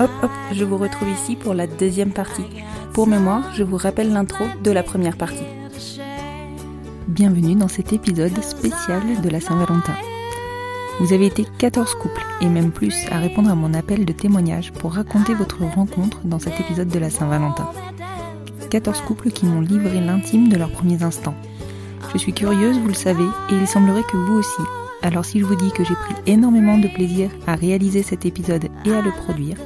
Hop hop, je vous retrouve ici pour la deuxième partie. Pour mémoire, je vous rappelle l'intro de la première partie. Bienvenue dans cet épisode spécial de la Saint-Valentin. Vous avez été 14 couples, et même plus, à répondre à mon appel de témoignage pour raconter votre rencontre dans cet épisode de la Saint-Valentin. 14 couples qui m'ont livré l'intime de leurs premiers instants. Je suis curieuse, vous le savez, et il semblerait que vous aussi. Alors si je vous dis que j'ai pris énormément de plaisir à réaliser cet épisode et à le produire,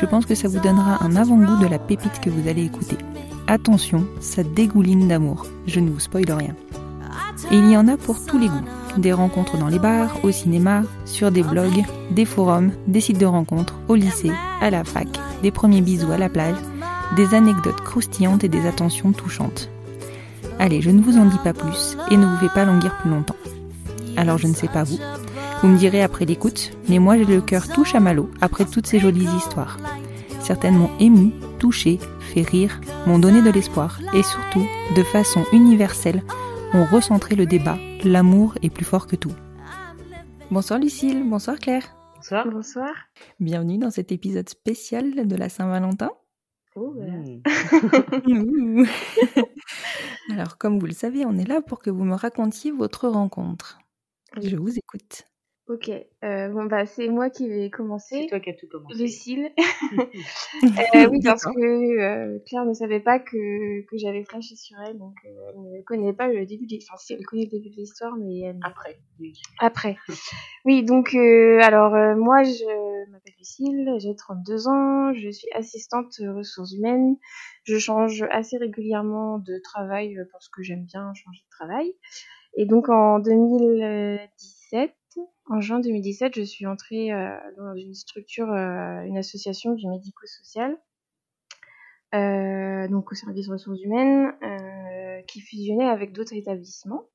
je pense que ça vous donnera un avant-goût de la pépite que vous allez écouter. Attention, ça dégouline d'amour, je ne vous spoile rien. Et il y en a pour tous les goûts. Des rencontres dans les bars, au cinéma, sur des blogs, des forums, des sites de rencontres, au lycée, à la fac, des premiers bisous à la plage, des anecdotes croustillantes et des attentions touchantes. Allez, je ne vous en dis pas plus et ne vous fais pas languir plus longtemps. Alors je ne sais pas vous, vous me direz après l'écoute, mais moi j'ai le cœur tout chamallow après toutes ces jolies histoires. Certaines m'ont ému, touché, fait rire, m'ont donné de l'espoir et surtout, de façon universelle, ont recentré le débat, l'amour est plus fort que tout. Bonsoir Lucille, bonsoir Claire. Bonsoir. Bonsoir. Bienvenue dans cet épisode spécial de la Saint-Valentin. Oh, Mmh. Alors comme vous le savez, on est là pour que vous me racontiez votre rencontre. Je vous écoute. Ok. Euh, bon, bah, c'est moi qui vais commencer. C'est toi qui as tout commencé. Lucille. Euh, oui, parce que euh, Claire ne savait pas que, que j'avais flashé sur elle, donc euh, elle ne connaît pas le début de l'histoire. Enfin, si elle connaît le début de l'histoire, mais elle... Après. oui. après. Oui, donc euh, alors euh, moi je m'appelle Lucille, j'ai 32 ans, je suis assistante ressources humaines. Je change assez régulièrement de travail parce que j'aime bien changer de travail. Et donc en 2017, en juin 2017, je suis entrée euh, dans une structure, euh, une association du médico-social, euh, donc au service ressources humaines, euh, qui fusionnait avec d'autres établissements.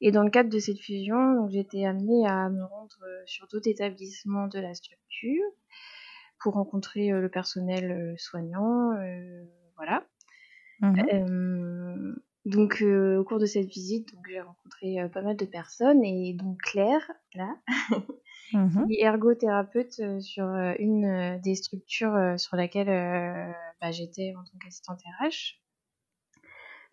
Et dans le cadre de cette fusion, j'ai été amenée à me rendre sur d'autres établissements de la structure pour rencontrer le personnel soignant, euh, voilà. Mhm. Euh, donc euh, au cours de cette visite, donc j'ai rencontré euh, pas mal de personnes et donc Claire, là, Mhm. qui est ergothérapeute euh, sur euh, une des structures sur laquelle bah, j'étais en tant qu'assistante RH.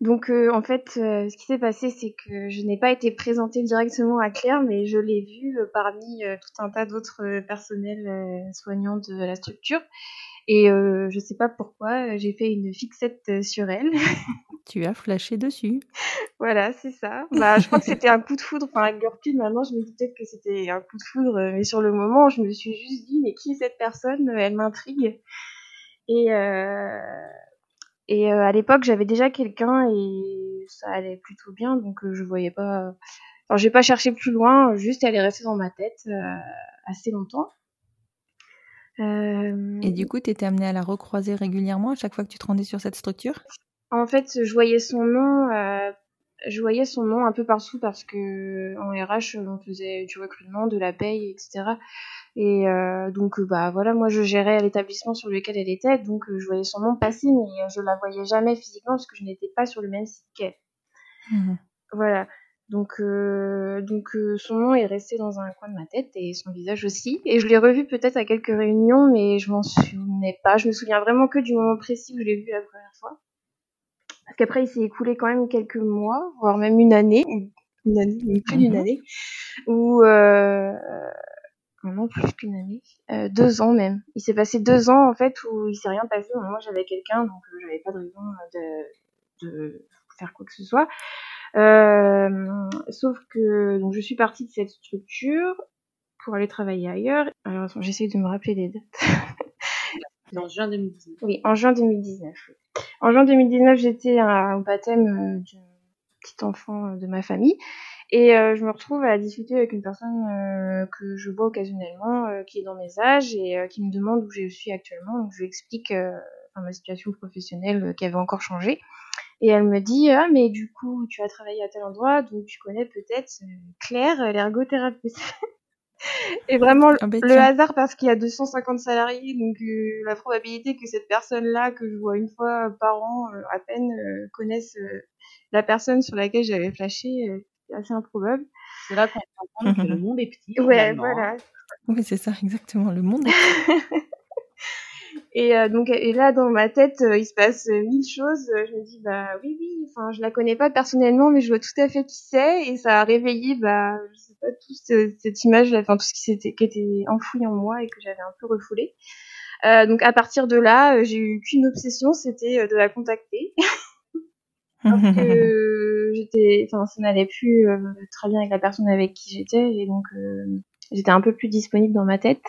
Donc euh, en fait, ce qui s'est passé, c'est que je n'ai pas été présentée directement à Claire, mais je l'ai vue parmi tout un tas d'autres personnels soignants de la structure. Et je sais pas pourquoi, j'ai fait une fixette sur elle. Tu as flashé dessus. Voilà, c'est ça. Bah, je crois que c'était un coup de foudre. Enfin, avec maintenant, je me dis peut-être que c'était un coup de foudre. euh, Mais sur le moment, je me suis juste dit, mais qui est cette personne? Elle m'intrigue. Et, euh, et euh, à l'époque, j'avais déjà quelqu'un et ça allait plutôt bien. Donc, euh, je voyais pas... Enfin, j'ai pas cherché plus loin. Juste, elle est restée dans ma tête assez longtemps. Euh, Et du coup, tu étais amenée à la recroiser régulièrement à chaque fois que tu te rendais sur cette structure? En fait, je voyais son nom, euh, je voyais son nom un peu partout parce que en RH, on faisait du recrutement, de la paye, etc. Et euh, donc, euh, bah voilà, moi je gérais l'établissement sur lequel elle était, donc euh, je voyais son nom passer, mais euh, je la voyais jamais physiquement parce que je n'étais pas sur le même site qu'elle. Mhm. Voilà. Donc, euh, donc euh, son nom est resté dans un coin de ma tête et son visage aussi. Et je l'ai revu peut-être à quelques réunions, mais je m'en souvenais pas. Je me souviens vraiment que du moment précis où je l'ai vu la première fois. Parce qu'après, il s'est écoulé quand même quelques mois, voire même une année, une année, plus d'une Mhm. année, où euh, non plus qu'une année, euh, deux ans même. Il s'est passé deux ans en fait où il s'est rien passé. Moi, j'avais quelqu'un, donc euh, j'avais pas de raison de, de faire quoi que ce soit. Euh, sauf que donc je suis partie de cette structure pour aller travailler ailleurs. Alors j'essaie de me rappeler des dates. En juin 2019. Oui, en juin 2019. oui. En juin 2019, j'étais au baptême euh, d'un petit enfant euh, de ma famille. Et euh, je me retrouve à discuter avec une personne que je vois occasionnellement, qui est dans mes âges et qui me demande où je suis actuellement. Donc je lui explique ma situation professionnelle qui avait encore changé. Et elle me dit ah mais du coup tu as travaillé à tel endroit donc tu connais peut-être Claire l'ergothérapeute. Et vraiment le hasard parce qu'il y a 250 salariés donc euh, la probabilité que cette personne là que je vois une fois par an euh, à peine euh, connaisse euh, la personne sur laquelle j'avais flashé euh, c'est assez improbable. C'est là qu'on se rend compte que le monde est petit. Ouais voilà Oui, c'est ça, exactement. Le monde est Et euh, donc et là dans ma tête euh, il se passe euh, mille choses. Euh, Je me dis bah oui oui, enfin je la connais pas personnellement mais je vois tout à fait qui c'est et ça a réveillé bah je sais pas tout ce- cette image, enfin tout ce qui s'était qui était enfoui en moi et que j'avais un peu refoulé. Euh, donc à partir de là j'ai eu qu'une obsession, c'était de la contacter parce que j'étais, enfin ça n'allait plus très bien avec la personne avec qui j'étais et donc j'étais un peu plus disponible dans ma tête.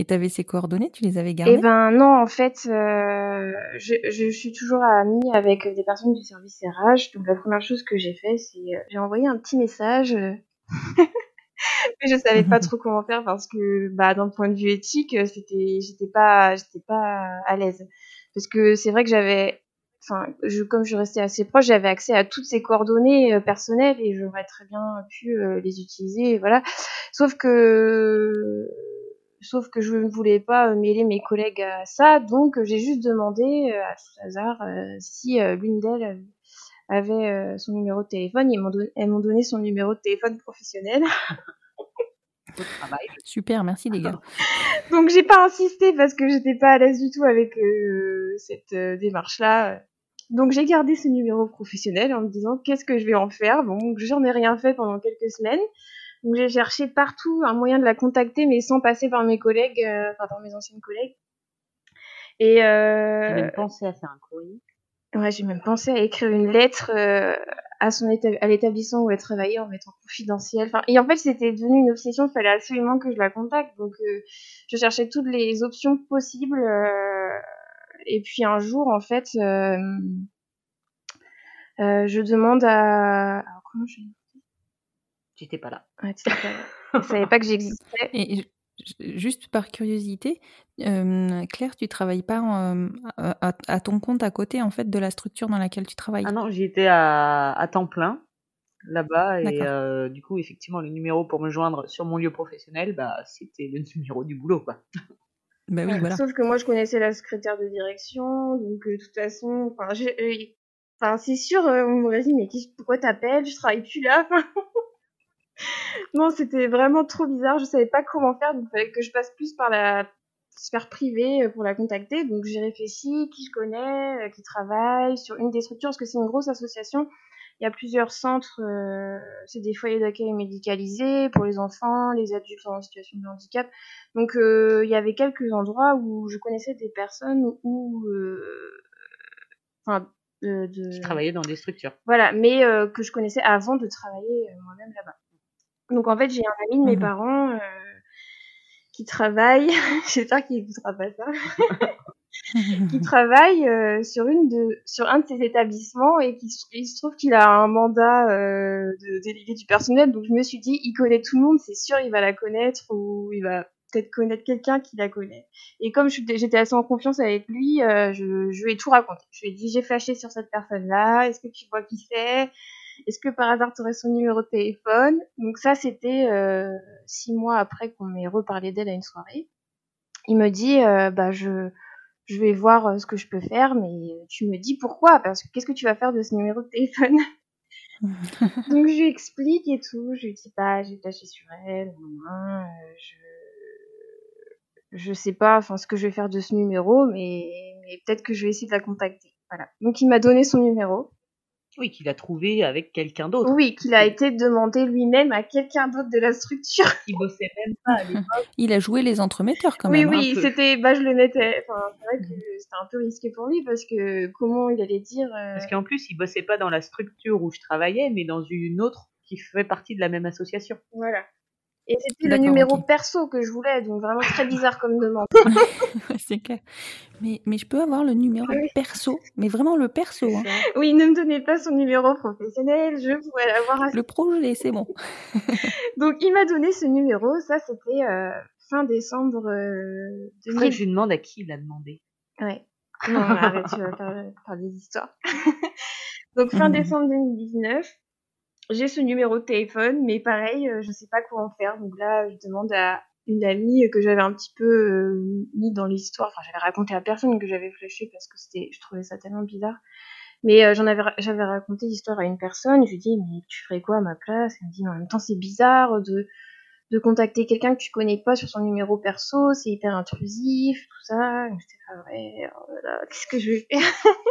Et t'avais ses coordonnées, tu les avais gardées? Eh ben non, en fait, euh, je, je suis toujours amie avec des personnes du service RH. Donc la première chose que j'ai fait, c'est euh, j'ai envoyé un petit message. euh, Mais je savais pas trop comment faire parce que bah d'un point de vue éthique, euh, c'était j'étais pas j'étais pas à l'aise parce que c'est vrai que j'avais enfin je comme je restais assez proche, j'avais accès à toutes ces coordonnées personnelles et j'aurais très bien pu les utiliser voilà. Sauf que sauf que je ne voulais pas euh, mêler mes collègues à ça, donc j'ai juste demandé euh, à tout hasard euh, si l'une d'elles avait son numéro de téléphone. Elles m'ont donné son numéro de téléphone professionnel. Travail. Super, merci les gars. Donc j'ai pas insisté parce que j'étais pas à l'aise du tout avec euh, cette euh, démarche-là. Donc j'ai gardé ce numéro professionnel en me disant qu'est-ce que je vais en faire? Bon, j'en ai rien fait pendant quelques semaines. Donc j'ai cherché partout un moyen de la contacter, mais sans passer par mes collègues, euh, enfin par mes anciennes collègues. Et J'ai euh, même pensé à faire un courrier. Ouais, j'ai même pensé à écrire une lettre euh, à son éta- à l'établissement où elle travaillait en mettant confidentiel. Enfin, et en fait, c'était devenu une obsession. Il fallait absolument que je la contacte. Donc, euh, je cherchais toutes les options possibles. euh, et puis un jour, en fait, euh, euh, je demande à. Alors, comment je. J'étais pas là. Ouais, tu pas. Je savais pas que j'existais. Et juste par curiosité, euh, Claire, tu travailles pas à, ton compte à côté en fait de la structure dans laquelle tu travailles? Ah non, j'y étais à, à temps plein là-bas et euh, du coup effectivement le numéro pour me joindre sur mon lieu professionnel, bah c'était le numéro du boulot quoi. Bah oui, voilà. Sauf que moi, je connaissais la secrétaire de direction, donc euh, de toute façon, enfin, euh, c'est sûr, euh, on m'aurait dit, mais pourquoi t'appelles? Je travaille plus là. Non, c'était vraiment trop bizarre. Je savais pas comment faire, donc il fallait que je passe plus par la sphère privée euh, pour la contacter. Donc j'ai réfléchi, qui je connais, euh, qui travaille sur une des structures, parce que c'est une grosse association. Il y a plusieurs centres, euh, c'est des foyers d'accueil médicalisés pour les enfants, les adultes en situation de handicap. Donc euh, il y avait quelques endroits où je connaissais des personnes où, euh, enfin, de, de- Je travaillais dans des structures. voilà, mais euh, que je connaissais avant de travailler moi-même là-bas. Donc en fait, j'ai un ami de mes Mhm. parents euh, qui travaille, j'espère qu'il écoutera pas ça, qui travaille euh, sur une de sur un de ces établissements et qui il se trouve qu'il a un mandat euh, de délégué du personnel. Donc je me suis dit, il connaît tout le monde, c'est sûr, il va la connaître ou il va peut-être connaître quelqu'un qui la connaît. Et comme j'étais assez en confiance avec lui, euh, je, je lui ai tout raconté. Je lui ai dit, j'ai flashé sur cette personne-là, est-ce que tu vois qui c'est? Est-ce que par hasard tu aurais son numéro de téléphone? Donc ça, c'était euh, six mois après qu'on m'ait reparlé d'elle à une soirée. Il me dit, euh, bah je, je vais voir euh, ce que je peux faire, mais tu me dis pourquoi? Parce que qu'est-ce que tu vas faire de ce numéro de téléphone? Donc je lui explique et tout. Je lui dis bah j'ai flashé sur elle, euh, je je sais pas enfin ce que je vais faire de ce numéro, mais, mais peut-être que je vais essayer de la contacter. Voilà. Donc il m'a donné son numéro. Oui, qu'il a trouvé avec quelqu'un d'autre. Oui, qu'il a été demandé lui-même à quelqu'un d'autre de la structure. Qui bossait même pas à l'époque. Il a joué les entremetteurs quand Oui, même. hein. oui, peu. c'était, bah, je le mettais. Enfin, c'est vrai que c'était un peu risqué pour lui parce que comment il allait dire. euh, Parce qu'en plus, il bossait pas dans la structure où je travaillais, mais dans une autre qui fait partie de la même association. Voilà. Et c'était le numéro perso que je voulais, donc vraiment très bizarre comme demande. Ouais, c'est clair. Mais, mais je peux avoir le numéro Oui. perso, mais vraiment le perso. hein. Oui, ne me donnez pas son numéro professionnel, je pourrais l'avoir. à- Le projet, c'est bon. Donc il m'a donné ce numéro, ça c'était euh, fin décembre euh, Faudrait 2000. que je lui demande à qui il a demandé. Ouais. Non, arrête, tu vas faire, faire des histoires. Donc fin Mhm. décembre 2019, j'ai ce numéro de téléphone, mais pareil, euh, je sais pas quoi en faire. Donc là, je demande à une amie que j'avais un petit peu euh, mis dans l'histoire. Enfin, j'avais raconté à personne que j'avais flashé parce que c'était, je trouvais ça tellement bizarre. Mais euh, j'en avais, j'avais raconté l'histoire à une personne. Je lui dis, mais tu ferais quoi à ma place? Elle me dit, mais en même temps, c'est bizarre de de contacter quelqu'un que tu connais pas sur son numéro perso, c'est hyper intrusif, tout ça. J'étais là là, qu'est-ce que je vais faire?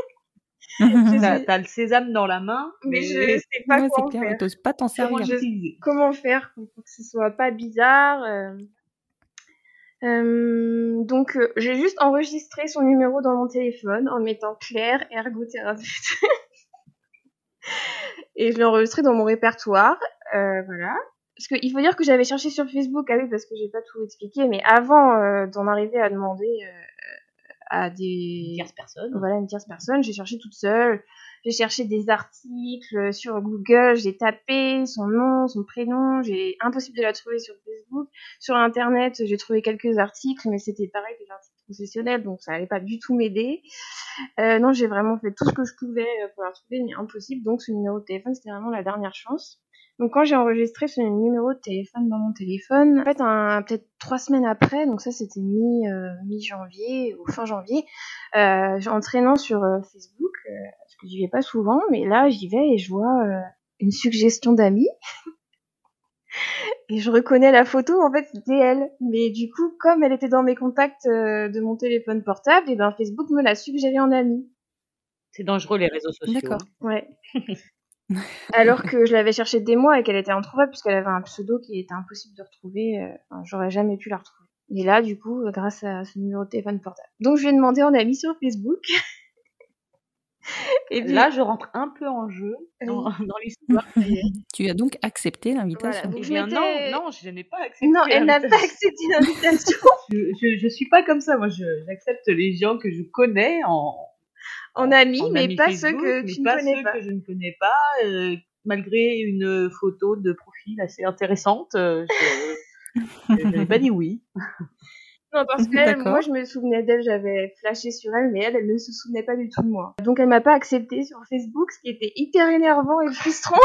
T'as t'as le sésame dans la main, Mais mais, je sais pas Ouais, clair, faire. pas t'en comment servir. Comment faire pour que ce soit pas bizarre euh. Euh, donc euh, j'ai juste enregistré son numéro dans mon téléphone en mettant Claire ergothérapeute et je l'ai enregistré dans mon répertoire euh, voilà parce qu'il faut dire que j'avais cherché sur Facebook ah oui parce que j'ai pas tout expliqué mais avant euh, d'en arriver à demander euh, à des Tierce personne. voilà une tierce personne. J'ai cherché toute seule. J'ai cherché des articles sur Google. J'ai tapé son nom son prénom. J'ai impossible de la trouver sur Facebook. Sur internet j'ai trouvé quelques articles mais c'était pareil des articles professionnels donc ça allait pas du tout m'aider. Euh, non j'ai vraiment fait tout ce que je pouvais euh, pour la trouver mais impossible. Donc ce numéro de téléphone c'était vraiment la dernière chance donc quand j'ai enregistré ce numéro de téléphone dans mon téléphone, en fait un- peut-être trois semaines après, donc ça c'était mi euh, mi janvier ou fin janvier, euh, en traînant sur euh, Facebook, euh, parce que j'y vais pas souvent, mais là j'y vais et je vois euh, une suggestion d'amis. Et je reconnais la photo, en fait, c'était elle. Mais du coup, comme elle était dans mes contacts euh, de mon téléphone portable, et ben Facebook me l'a suggéré en ami. C'est dangereux les réseaux sociaux. D'accord. hein. Ouais. Alors que je l'avais cherchée des mois et qu'elle était introuvable puisqu'elle avait un pseudo qui était impossible de retrouver. euh, enfin, J'aurais jamais pu la retrouver. Et là, du coup, euh, grâce à ce numéro de téléphone portable. Donc, je lui ai demandé en ami sur Facebook. et puis, Là, je rentre un peu en jeu dans, dans l'histoire. est. Tu as donc accepté l'invitation. Eh non, non, je n'ai pas accepté. Non, elle n'a pas accepté l'invitation. Je, je, je suis pas comme ça. Moi, je- j'accepte les gens que je connais en, en ami, en mais pas Facebook, ceux que tu ne pas connais ceux pas. que je ne connais pas, euh, malgré une photo de profil assez intéressante. euh, je, je n'ai pas dit oui. Non, parce que moi, je me souvenais d'elle, j'avais flashé sur elle, mais elle, elle ne se souvenait pas du tout de moi. Donc, elle m'a pas accepté sur Facebook, ce qui était hyper énervant et frustrant.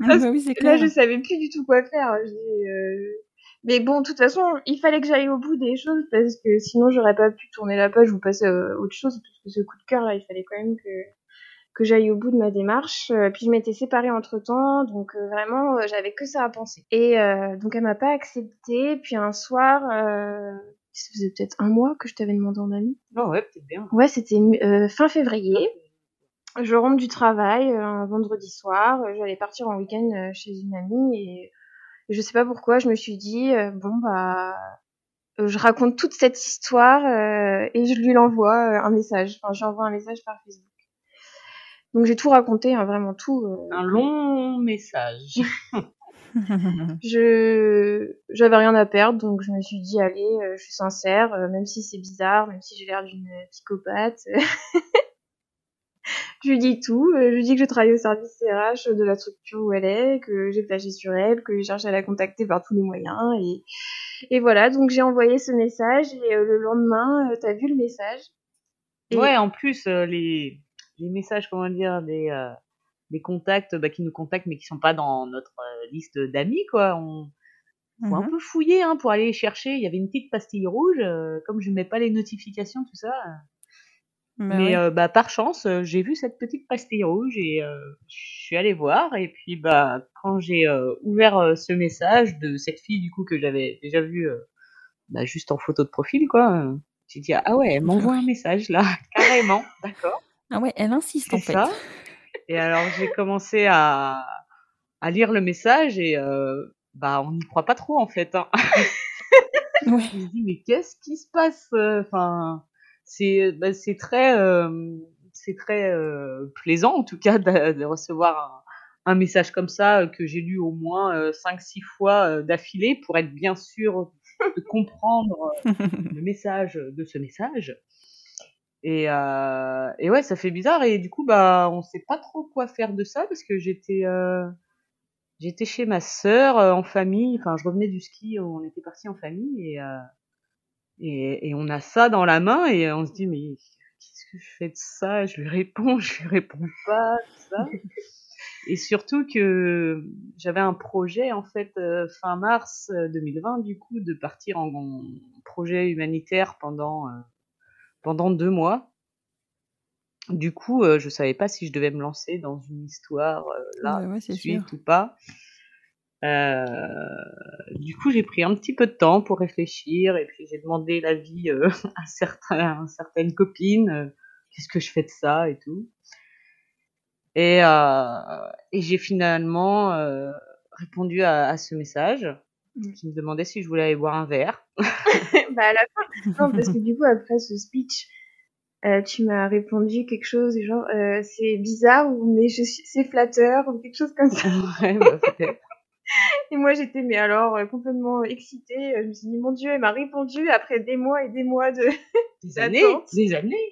Ah bah oui, c'est Là, je savais plus du tout quoi faire. J'ai, euh, Mais bon, de toute façon, il fallait que j'aille au bout des choses parce que sinon, j'aurais pas pu tourner la page ou passer à autre chose. Parce que ce coup de cœur, là, il fallait quand même que que j'aille au bout de ma démarche. Euh, puis je m'étais séparée entre temps, donc euh, vraiment, euh, j'avais que ça à penser. Et euh, donc, elle m'a pas accepté. Puis un soir, euh... ça faisait peut-être un mois que je t'avais demandé en ami. Non, ouais, peut-être bien. Ouais, c'était euh, fin février. Je rentre du travail euh, un vendredi soir. euh, J'allais partir en week-end euh, chez une amie et je sais pas pourquoi, je me suis dit euh, bon bah euh, je raconte toute cette histoire euh, et je lui l'envoie euh, un message. Enfin, j'envoie un message par Facebook. Donc j'ai tout raconté, hein, vraiment tout. euh, Un long message. je j'avais rien à perdre donc je me suis dit allez euh, je suis sincère euh, même si c'est bizarre même si j'ai l'air d'une psychopathe je lui dis tout euh, je lui dis que je travaille au service RH de la structure où elle est que j'ai flashé sur elle que j'ai cherché à la contacter par tous les moyens et et voilà donc j'ai envoyé ce message et euh, le lendemain euh, t'as vu le message? Et- Ouais, en plus, euh, les, les messages, comment dire, des, euh, des contacts bah, qui nous contactent mais qui sont pas dans notre euh, liste d'amis, quoi. On faut un Mhm. peu fouiller hein, pour aller chercher. Il y avait une petite pastille rouge, euh, comme je mets pas les notifications, tout ça. Bah mais euh, bah, par chance, euh, j'ai vu cette petite pastille rouge et euh, je suis allée voir. Et puis, bah, quand j'ai ouvert ce message de cette fille, du coup, que j'avais déjà vu euh, bah, juste en photo de profil, quoi, j'ai dit, ah ouais, elle m'envoie un message là, carrément, d'accord. Ah ouais, elle insiste en fait. ça. Et alors j'ai commencé à, à lire le message et bah on n'y croit pas trop en fait. Hein. Ouais. Je me dis mais qu'est-ce qui se passe Enfin, c'est bah, c'est très euh, c'est très euh, plaisant en tout cas de, de recevoir un, un message comme ça euh, que j'ai lu au moins euh, cinq six fois euh, d'affilée pour être bien sûr de comprendre euh, le message de ce message. Et, euh, et ouais, ça fait bizarre et du coup bah on sait pas trop quoi faire de ça parce que j'étais euh, j'étais chez ma sœur euh, en famille. Enfin, je revenais du ski, on était partis en famille et, euh, et et on a ça dans la main et on se dit mais qu'est-ce que je fais de ça? Je lui réponds, je lui réponds pas, tout ça. Et surtout que j'avais un projet en fait euh, fin mars euh, 2020 du coup de partir en, en projet humanitaire pendant euh, pendant deux mois. Du coup, euh, je savais pas si je devais me lancer dans une histoire euh, là Ouais, suite sûr. ou pas. Euh, du coup, j'ai pris un petit peu de temps pour réfléchir et puis j'ai demandé l'avis euh, à, certains, à certaines copines. euh, Qu'est-ce que je fais de ça et tout. Et, euh, et j'ai finalement euh, répondu à, à ce message Mm. qui me demandait si je voulais aller boire un verre. bah à la fin, non, parce que du coup, après ce speech, euh, tu m'as répondu quelque chose genre, euh, c'est bizarre ou mais je suis, c'est flatteur ou quelque chose comme ça. ouais, bah, peut-être. Et moi, j'étais, mais alors, euh, complètement excitée. Je me suis dit, mon Dieu, elle m'a répondu après des mois et des mois de, Des années, des années.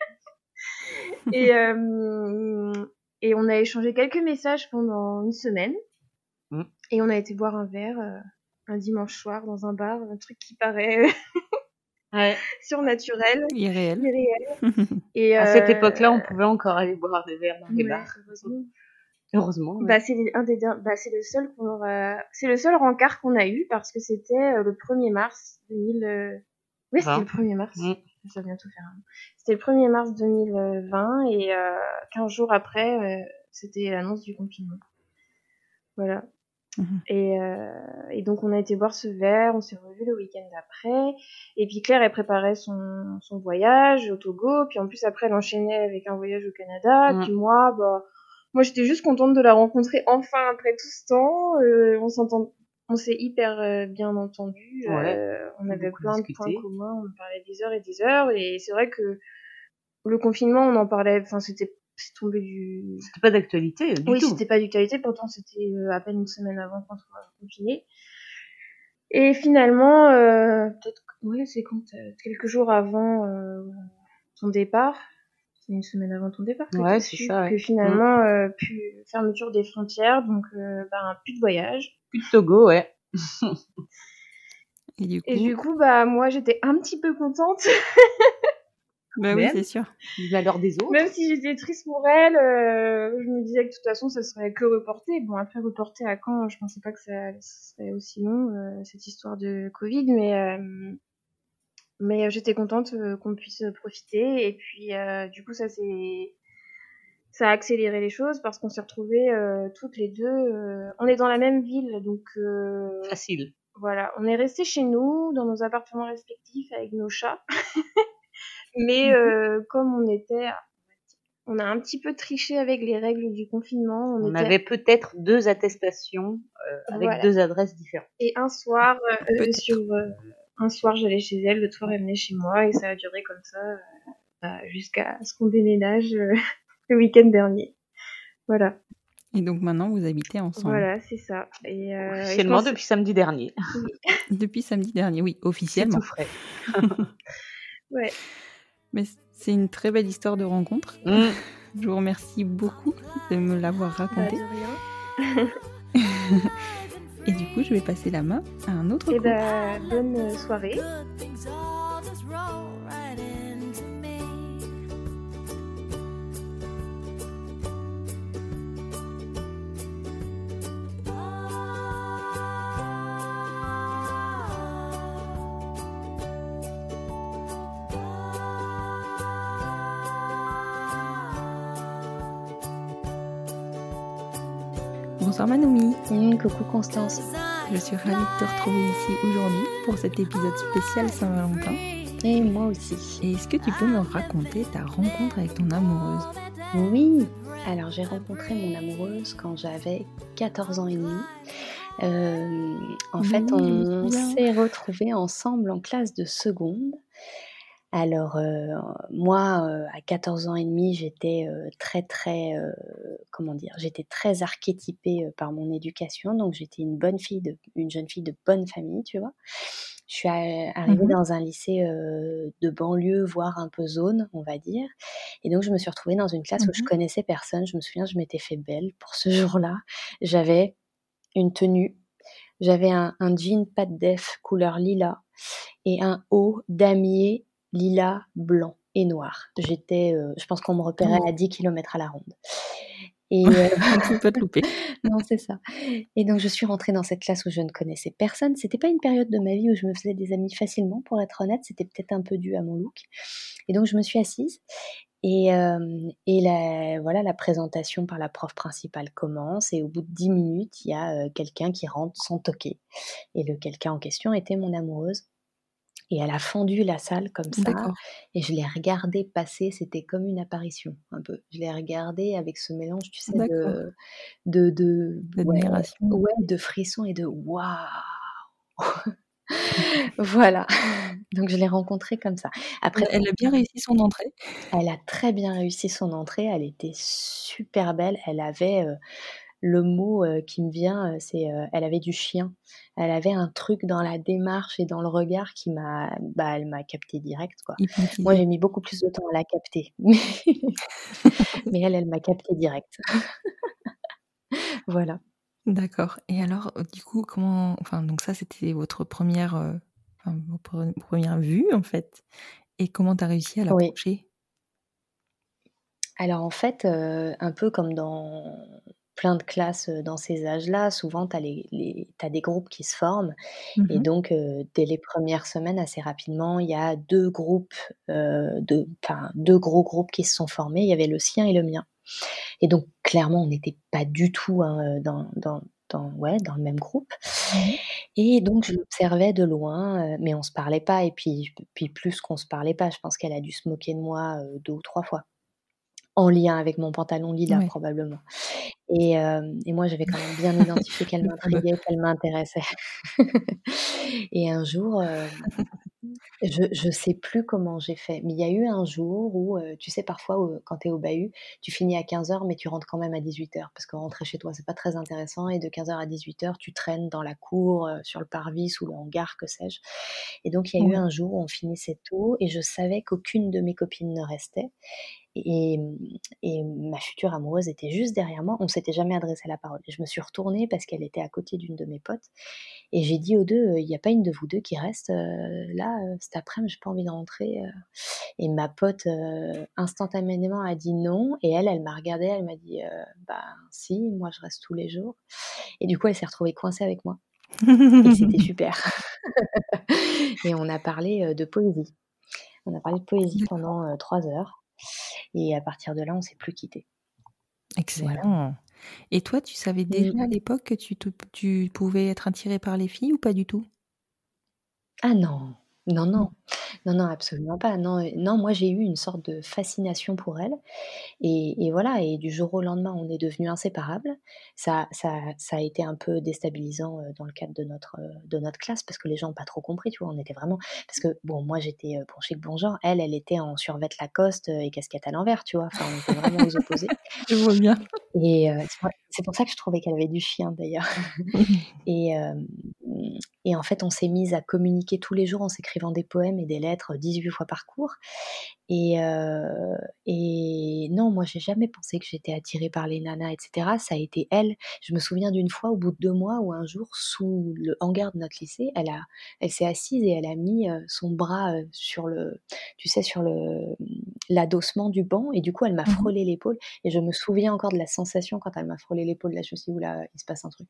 et, euh, et on a échangé quelques messages pendant une semaine. Mm. Et on a été boire un verre euh, un dimanche soir dans un bar, un truc qui paraît Ouais. surnaturel, Irréel. irréel. Et, À cette euh, époque-là, on pouvait encore aller boire des verres dans les ouais, bars. Heureusement. Ouais. Bah, c'est un des bah, c'est le seul qu'on aura... c'est le seul rencard qu'on a eu parce que c'était euh, le 1er mars 2000 euh, oui c'était le 1er mars Mm. je vais bientôt faire un c'était le 1er mars 2020 et euh, 15 jours après euh, c'était l'annonce du confinement voilà Mhm. et, euh, et donc on a été boire ce verre, on s'est revu le week-end d'après. Et puis Claire, elle préparait son, son voyage au Togo. Puis en plus après, elle enchaînait avec un voyage au Canada. Mhm. Puis moi, bah, moi j'étais juste contente de la rencontrer enfin après tout ce temps. Euh, on s'entend, on s'est hyper euh, bien entendu. Ouais. Euh, on avait plein de points communs. On parlait des heures et des heures. Et c'est vrai que le confinement, on en parlait. Enfin, c'était c'est tombé du C'était pas d'actualité du oui, tout. c'était pas d'actualité, pourtant c'était euh, à peine une semaine avant qu'on soit confiné. Et finalement, euh, peut-être, ouais, c'est quand euh, quelques jours avant euh, ton départ, une semaine avant ton départ, que Ouais, c'est ça, que finalement, euh, plus fermeture des frontières, donc euh, ben, plus de voyage. Plus de Togo, ouais. Et du coup, Et du coup, bah moi j'étais un petit peu contente, bah oui, même. c'est sûr. À l'heure des autres. même si j'étais triste pour elle. euh, je me disais que de toute façon, ça serait que reporté. Bon, après reporté à quand? Je pensais pas que ça serait aussi long euh, cette histoire de Covid, mais euh, mais euh, j'étais contente euh, qu'on puisse profiter. Et puis euh, du coup, ça c'est ça a accéléré les choses parce qu'on s'est retrouvés euh, toutes les deux. euh, on est dans la même ville, donc euh, Facile. voilà, on est resté chez nous, dans nos appartements respectifs avec nos chats. Mais euh, comme on était, on a un petit peu triché avec les règles du confinement. On, On était avait peut-être deux attestations euh, avec Voilà. deux adresses différentes. et un soir euh, sur euh, un soir j'allais chez elle, le soir elle venait chez moi et ça a duré comme ça euh, bah, jusqu'à ce qu'on déménage euh, le week-end dernier. Voilà, Et donc maintenant, vous habitez ensemble. voilà, c'est ça. Et, euh, et Officiellement pense- depuis samedi dernier. Depuis samedi dernier, oui, C'est officiellement. tout frais. ouais. Mais c'est une très belle histoire de rencontre. Mm. Je vous remercie beaucoup de me l'avoir Bah, raconté. de rien. Et du coup, je vais passer la main à un autre Et couple. bah, bonne soirée. Bonsoir Manoumi. coucou Constance. Je suis ravie de te retrouver ici aujourd'hui pour cet épisode spécial Saint-Valentin. Et moi aussi. Et est-ce que tu peux me raconter ta rencontre avec ton amoureuse? Oui. Alors j'ai rencontré mon amoureuse quand j'avais 14 ans et demi. Euh, en fait, Oui, me on s'est retrouvés ensemble en classe de seconde. Alors euh, moi, euh, à 14 ans et demi, j'étais euh, très très, euh, comment dire, j'étais très archétypée euh, par mon éducation, donc j'étais une bonne fille, de, une jeune fille de bonne famille, tu vois. Je suis arrivée Mhm. dans un lycée euh, de banlieue, voire un peu zone, on va dire. Et donc je me suis retrouvée dans une classe où je Mhm. connaissais personne. Je me souviens, je m'étais fait belle pour ce jour-là. J'avais une tenue, j'avais un, un jean pas de def couleur lilas et un haut damier lilas, blanc et noir. J'étais, euh, je pense qu'on me repérait Oh. à 10 km à la ronde. Et euh, Tu peux pas te louper. non, c'est ça. Et donc je suis rentrée dans cette classe où je ne connaissais personne. C'était pas une période de ma vie où je me faisais des amis facilement, pour être honnête. C'était peut-être un peu dû à mon look. Et donc je me suis assise. Et, euh, et la, voilà, la présentation par la prof principale commence. Et au bout de 10 minutes, il y a euh, quelqu'un qui rentre sans toquer. Et le quelqu'un en question était mon amoureuse. Et elle a fendu la salle comme ça. Et je l'ai regardée passer, c'était comme une apparition, un peu. Je l'ai regardée avec ce mélange, tu sais, de, de, de, ouais, de frissons et de waouh. voilà. Donc je l'ai rencontrée comme ça. Après, Elle a bien réussi son entrée? elle a très bien réussi son entrée. Elle était super belle. Elle avait euh, le mot euh, qui me vient, euh, c'est euh, elle avait du chien. Elle avait un truc dans la démarche et dans le regard qui m'a, bah, elle m'a capté direct quoi. Moi, j'ai mis beaucoup plus de temps à la capter, mais, elle, elle m'a capté direct. voilà. D'accord. Et alors, du coup, comment... Enfin, donc ça, c'était votre première, euh, enfin, vos pre- premières vues, en fait. Et comment tu as réussi à Oui. l'approcher? Alors en fait, euh, un peu comme dans plein de classes dans ces âges-là, souvent tu as, les, les- t'as des groupes qui se forment. Et Mhm. donc, euh, dès les premières semaines, assez rapidement, il y a deux groupes, euh, de, deux gros groupes qui se sont formés. Il y avait le sien et le mien. Et donc, clairement, on n'était pas du tout hein, dans, dans, dans, ouais, dans le même groupe. Mhm. Et donc, je l'observais de loin, mais on se parlait pas. Et puis, puis plus qu'on se parlait pas, je pense qu'elle a dû se moquer de moi deux ou trois fois. En lien avec mon pantalon lilas, Ouais. probablement. Et, euh, et moi, j'avais quand même bien identifié qu'elle m'intriguait, qu'elle m'intéressait. et un jour, euh, je, je sais plus comment j'ai fait, mais il y a eu un jour où, euh, tu sais, parfois, quand tu es au bahut, tu finis à 15h, mais tu rentres quand même à 18h, parce que rentrer chez toi, c'est pas très intéressant, et de 15h à 18h, tu traînes dans la cour, euh, sur le parvis ou le hangar, que sais-je. Et donc, il y a eu un jour où on finissait tôt, et je savais qu'aucune de mes copines ne restait. Et, et ma future amoureuse était juste derrière moi. On s'était jamais adressé la parole. Je me suis retournée parce qu'elle était à côté d'une de mes potes. Et j'ai dit aux deux, il n'y a pas une de vous deux qui reste euh, là euh, cet après-midi, j'ai pas envie de rentrer. euh. Et ma pote euh, instantanément a dit non. Et elle, elle m'a regardée, elle m'a dit, euh, bah si, moi je reste tous les jours. Et du coup, elle s'est retrouvée coincée avec moi. Et c'était super. et on a parlé euh, de poésie. On a parlé de poésie pendant euh, trois heures. Et à partir de là, on s'est plus quitté. Excellent. Et toi, tu savais déjà à l'époque que tu, tu pouvais être attiré par les filles ou pas du tout? Ah non, non, Non. Non, non, absolument pas. Non, non, moi j'ai eu une sorte de fascination pour elle. Et, et voilà, et du jour au lendemain, on est devenus inséparables. Ça, ça, ça a été un peu déstabilisant dans le cadre de notre, de notre classe parce que les gens n'ont pas trop compris, tu vois. On était vraiment. Parce que, bon, moi j'étais euh, bon chic, bon genre. Elle, elle était en survêt Lacoste euh, et casquette à l'envers, tu vois. Enfin, on était vraiment aux opposés. Je vois bien. Et c'est pour- c'est pour ça que je trouvais qu'elle avait du chien d'ailleurs. Et, et en fait, on s'est mise à communiquer tous les jours en s'écrivant des poèmes et des lettres 18 fois par cours. Et, euh, et non, moi, j'ai jamais pensé que j'étais attirée par les nanas, etc. Ça a été elle. Je me souviens d'une fois, au bout de deux mois, ou un jour, sous le hangar de notre lycée, elle a, elle s'est assise et elle a mis euh, son bras euh, sur le, tu sais, sur le, l'adossement du banc. Et du coup, elle m'a Mhm. frôlé l'épaule. Et je me souviens encore de la sensation quand elle m'a frôlé l'épaule. Là, je me suis dit, oula, il se passe un truc.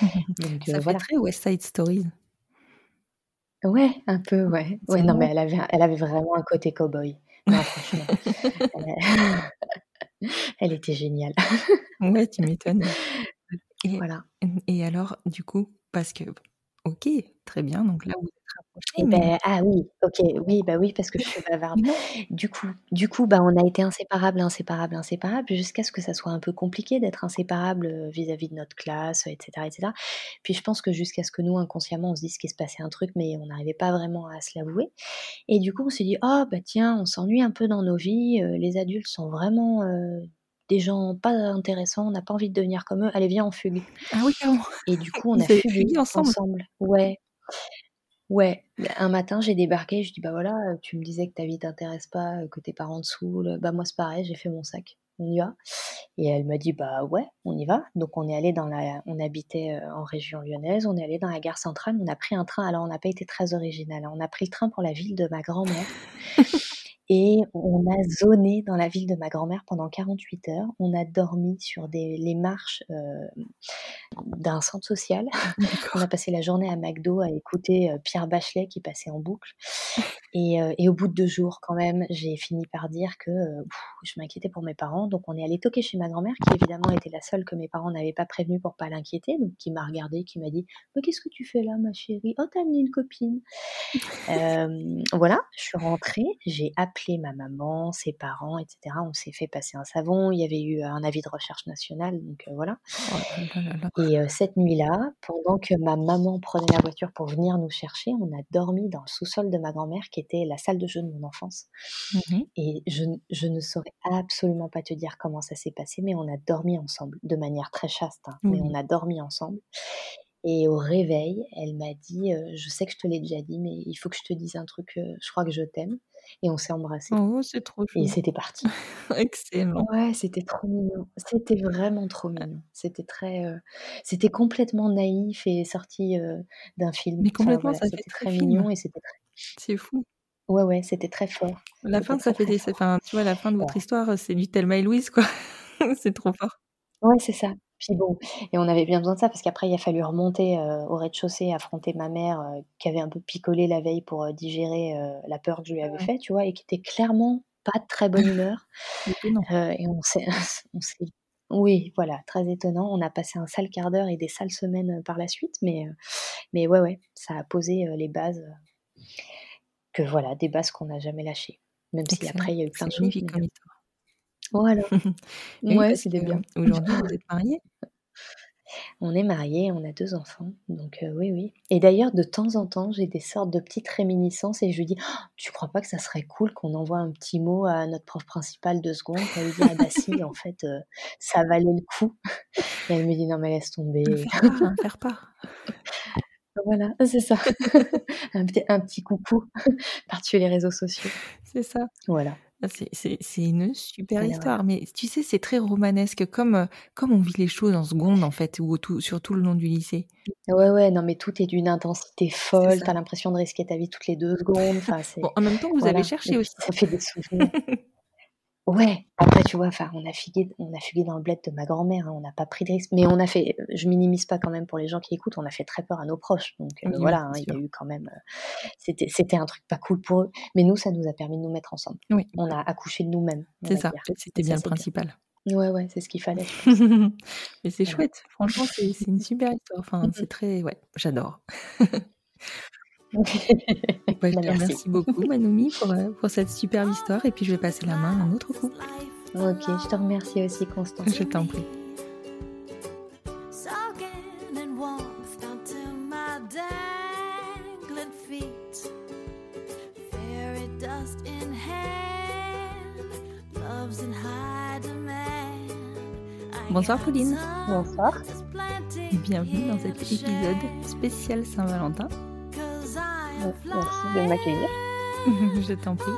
Donc Ça euh, fait voilà. très West Side Stories. Ouais, un peu, ouais. C'est Ouais, non, mais elle avait, elle avait vraiment un côté cow-boy. Non, franchement. elle, elle était géniale. Ouais, tu m'étonnes. Et, Voilà. et alors, du coup, parce que OK, très bien, donc là, vous êtes Et rapprochés, mais beh ah oui, OK, oui, bah oui, parce que je suis bavarde. Du coup du coup, bah, on a été inséparables, inséparables, inséparables jusqu'à ce que ça soit un peu compliqué d'être inséparables, vis-à-vis de notre classe, et cetera, et cetera. Puis je pense que jusqu'à ce que nous, inconsciemment, on se dise qu'il se passait un truc, mais on n'arrivait pas vraiment à se l'avouer. Et du coup, on s'est dit: «Oh bah tiens, on s'ennuie un peu dans nos vies, les adultes sont vraiment, des gens pas intéressants, on n'a pas envie de devenir comme eux, allez viens on fugue». Ah oui, carrément. Et du coup, on Vous a fugué ensemble? ensemble. Ouais. Ouais, bah, un matin, j'ai débarqué, je dis: «Bah voilà, heu, tu me disais que ta vie t'intéresse pas, heu, que tes parents te saoulent, bah moi c'est pareil, j'ai fait mon sac, on y va?» et elle m'a dit: «Bah ouais, on y va». Donc on est allés dans la on habitait, heu, en région lyonnaise, on est allés dans la gare centrale, on a pris un train. Alors on n'a pas été très original, hein, on a pris le train pour la ville de ma grand-mère et on a zoné dans la ville de ma grand-mère pendant 48 heures. On a dormi sur des les marches, heu, d'un centre social. On D'accord. a passé la journée à McDo à écouter, heu, Pierre Bachelet qui passait en boucle et heu et au bout de 2 jours quand même, j'ai fini par dire que, je m'inquiétais pour mes parents. Donc on est allés toquer chez ma grand-mère qui évidemment était la seule que mes parents n'avaient pas prévenue pour pas l'inquiéter, donc qui m'a regardée, qui m'a dit: «Mais qu'est-ce que tu fais là ma chérie? Oh tu as amené une copine?» Voilà, je suis rentrée, j'ai appelé ma maman, ses parents, et cetera. On s'est fait passer un savon, il y avait eu un avis de recherche nationale, donc heu, voilà. Oh là là là là. Et heu, cette nuit-là, pendant que ma maman prenait la voiture pour venir nous chercher, on a dormi dans le sous-sol de ma grand-mère qui était la salle de jeu de mon enfance. Mmh mh. Et je ne saurais absolument pas te dire comment ça s'est passé, mais on a dormi ensemble, de manière très chaste, hein, mais on a dormi ensemble. Et au réveil, elle m'a dit, «Je sais que je te l'ai déjà dit, mais il faut que je te dise un truc, je crois que je t'aime» et on s'est embrassés. Oh, c'est trop Et chou. c'était parti. Excellent. Ouais, c'était trop mignon. C'était vraiment trop mignon. C'était très, heu, c'était complètement naïf et sorti, d'un film. Mais Enfin complètement, voilà, ça fait c'était très très mignon et c'était très C'est fou. ouais, ouais, c'était très fort. La fin, ça très, fait des enfin, tu vois, la fin de votre Voilà. histoire, c'est du Thelma et Louise, quoi. C'est trop fort. Ouais, c'est ça. Puis bon et on avait bien besoin de ça parce qu'après il a fallu remonter, heu, au rez-de-chaussée, affronter ma mère, heu, qui avait un peu picolé la veille pour, heu, digérer, la peur que je lui avais Ouais. fait, tu vois? Et qui était clairement pas de très bonne humeur. Et on s'est on s'est oui, voilà, très étonnant. On a passé un sale quart d'heure et des sales semaines, par la suite, mais mais ouais, ouais, ça a posé, les bases, que voilà, des bases qu'on n'a jamais lâchées. Même si après il y a eu plein de choses, voilà. Oui, Ouais, c'était bien. qu'aujourd'hui, vous êtes mariés? On est mariés, on a 2 enfants, donc heu, oui, oui. Et d'ailleurs, de temps en temps, j'ai des sortes de petites réminiscences et je lui dis: «Oh, «Tu crois pas que ça serait cool qu'on envoie un petit mot à notre prof principale 2 secondes pour lui dire: "Eh bah si, en fait, heu, ça valait le coup"?» et elle me dit: «Non mais laisse tomber». faire-part, un faire-part. Voilà, c'est ça. Un petit un petit coucou par-dessus les réseaux sociaux. C'est ça. Voilà. Ah, c'est une super histoire, mais tu sais, c'est très romanesque comme, heu, comme on vit les choses en secondes, en fait, ou tout sur tout le long du lycée. Ouais, ouais, non mais tout est d'une intensité folle, ça. tu as l'impression de risquer ta vie toutes les 2 secondes, enfin Bon, c'est en même temps, vous avez voilà et cherché aussi. ça fait des souvenirs. Ouais, après tu vois, enfin on a fugué on a fugué dans le bled de ma grand-mère, hein, on n'a pas pris de risque, mais on a fait je minimise pas quand même pour les gens qui écoutent, on a fait très peur à nos proches, donc Oui, oui, voilà, hein, il y a eu quand même, heu, c'était c'était un truc pas cool pour eux, mais nous, ça nous a permis de nous mettre ensemble. Oui, On a accouché de nous-mêmes, c'est ça, c'était bien ça, le principal. Ouais, ouais, c'est ce qu'il fallait. Mais c'est chouette, franchement, c'est c'est une super histoire, enfin, c'est très ouais, j'adore. Bah, je Bah, te merci. remercie beaucoup, Manoumi, pour, heu, pour cette superbe histoire et puis je vais passer la main à un autre couple. OK, je te remercie aussi, Constance. Je t'en prie. Bonsoir, Pauline. Bonsoir. Bienvenue dans cet épisode spécial Saint-Valentin. Merci de m'accueillir. Je t'en prie.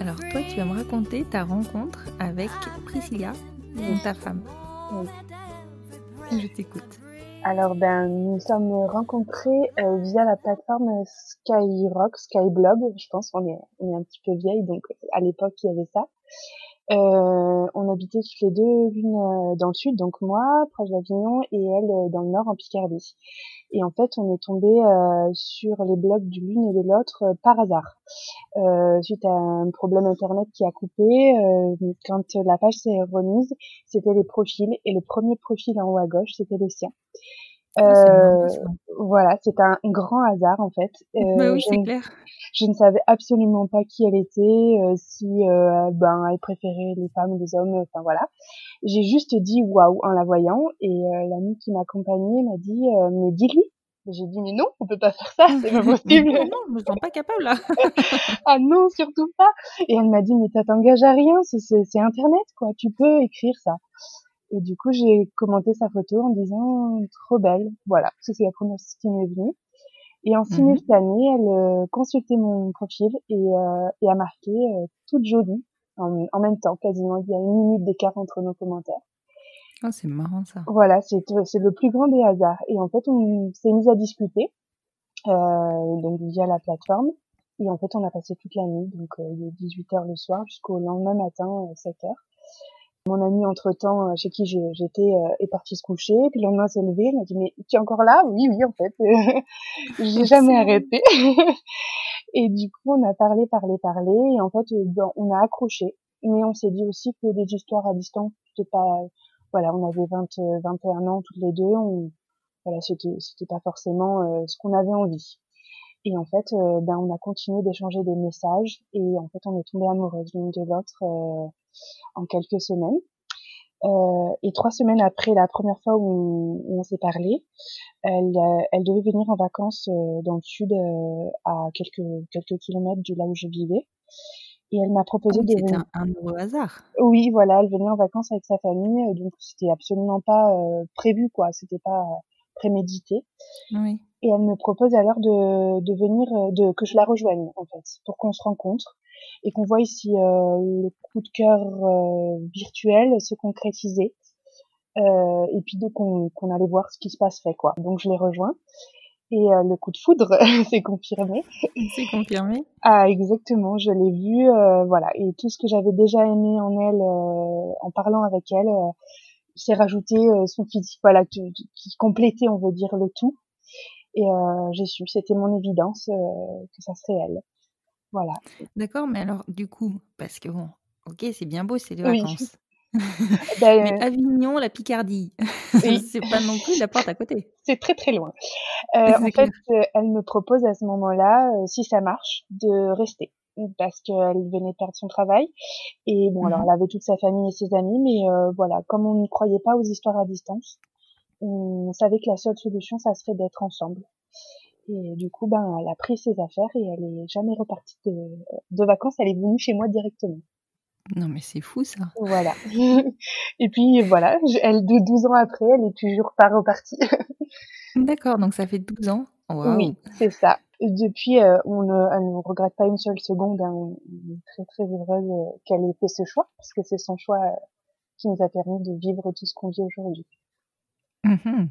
Alors toi, tu vas me raconter ta rencontre avec Priscilla, ta femme. Oui. Je t'écoute. Alors ben nous sommes rencontrés euh, via la plateforme Skyrock, Skyblob, je pense on est on est un petit peu vieille donc à l'époque il y avait ça. Euh, on habitait toutes les deux l'une euh, dans le sud donc moi proche d'Avignon et elle euh, dans le nord en Picardie. Et en fait on est tombé euh, sur les blogs de l'une et de l'autre euh, par hasard. Suite à un problème internet qui a coupé, quand la page s'est remise, c'était les profils et le premier profil en haut à gauche c'était le sien. Euh, voilà, c'est un grand hasard en fait. Bah Euh, oui, je, c'est ne- clair. je ne savais absolument pas qui elle était, euh, si euh, ben elle préférait les femmes ou les hommes, enfin voilà. J'ai juste dit waouh en la voyant et euh, l'ami qui m'accompagnait m'a dit euh, mais dis-lui. J'ai dit mais non, on peut pas faire ça, c'est pas possible. non, non, je me sens pas capable là. ah non, surtout pas. Et elle m'a dit, mais ça t'engage à rien, c'est Internet, quoi. Tu peux écrire ça. Et du coup, j'ai commenté sa photo en disant, trop belle. Voilà, ça c'est la première chose qui m'est venue. Et en Mhm. simultané, elle euh, consultait mon profil et, euh, et a marqué euh, toute jolie en, en même temps, quasiment. Il y a une minute d'écart entre nos commentaires. Oh, c'est marrant ça. Voilà, c'est, c'est le plus grand des hasards. Et en fait, on s'est mis à discuter, euh, donc via la plateforme. Et en fait, on a passé toute la nuit, donc euh, de 18h le soir jusqu'au lendemain matin, euh, 7h. Mon ami, entre-temps, euh, chez qui j'étais, euh, est parti se coucher. Puis le lendemain, s'est levé. Il m'a dit, mais tu es encore là? Oui, oui, en fait. J'ai jamais arrêté. et du coup, on a parlé, parlé, parlé. Et en fait, euh, on a accroché. Mais on s'est dit aussi que les histoires à distance, c'était pas... Voilà, on avait 20, euh, 21 ans toutes les deux. On, voilà, c'était c'était pas forcément euh, ce qu'on avait envie. Et en fait, euh, ben, on a continué d'échanger des messages et en fait, on est tombé amoureuses l'une de l'autre euh, en quelques semaines. Euh, et trois semaines après la première fois où, on s'est parlé, elle, euh, elle devait venir en vacances euh, dans le sud, euh, à quelques quelques kilomètres de là où je vivais. Et elle m'a proposé de venir. un, un heureux hasard. Oui, voilà, elle venait en vacances avec sa famille, donc c'était absolument pas euh, prévu, quoi. C'était pas prémédité. Oui. Et elle me propose alors de, de venir, euh, de que je la rejoigne en fait, pour qu'on se rencontre et qu'on voie si euh, le coup de cœur euh, virtuel se concrétisait. Euh, et puis donc qu'on qu'on allait voir ce qui se passerait quoi. Donc je l'ai rejoint et euh, le coup de foudre s'est confirmé. C'est confirmé. Ah exactement, je l'ai vu, euh, voilà. Et tout ce que j'avais déjà aimé en elle, euh, en parlant avec elle, euh, s'est rajouté euh, son physique, voilà, qui, qui complétait, on veut dire, le tout. Et euh, j'ai su, c'était mon évidence euh, que ça serait elle. Voilà. D'accord, mais alors du coup, parce que bon, ok, c'est bien beau, c'est les Oui. vacances. Ben, Mais euh, Avignon, la Picardie, oui, c'est pas non plus la porte à côté. c'est très très loin. Euh, en fait, euh, elle me propose à ce moment-là, euh, si ça marche, de rester parce qu'elle venait de perdre son travail. Et bon, alors Mhm. elle avait toute sa famille et ses amis, mais voilà, comme on ne croyait pas aux histoires à distance, on savait que la seule solution, ça serait d'être ensemble. Et du coup, ben, elle a pris ses affaires et elle est jamais repartie de, de vacances. Elle est venue chez moi directement. Non, mais c'est fou ça. Voilà. et puis voilà, elle de 12 ans après, elle est toujours pas repartie. D'accord, donc ça fait 12 ans. Oui, c'est ça. Depuis, euh, on ne, elle ne regrette pas une seule seconde. hein. On est très très heureuse euh, qu'elle ait fait ce choix, parce que c'est son choix euh, qui nous a permis de vivre tout ce qu'on vit aujourd'hui. Mhm.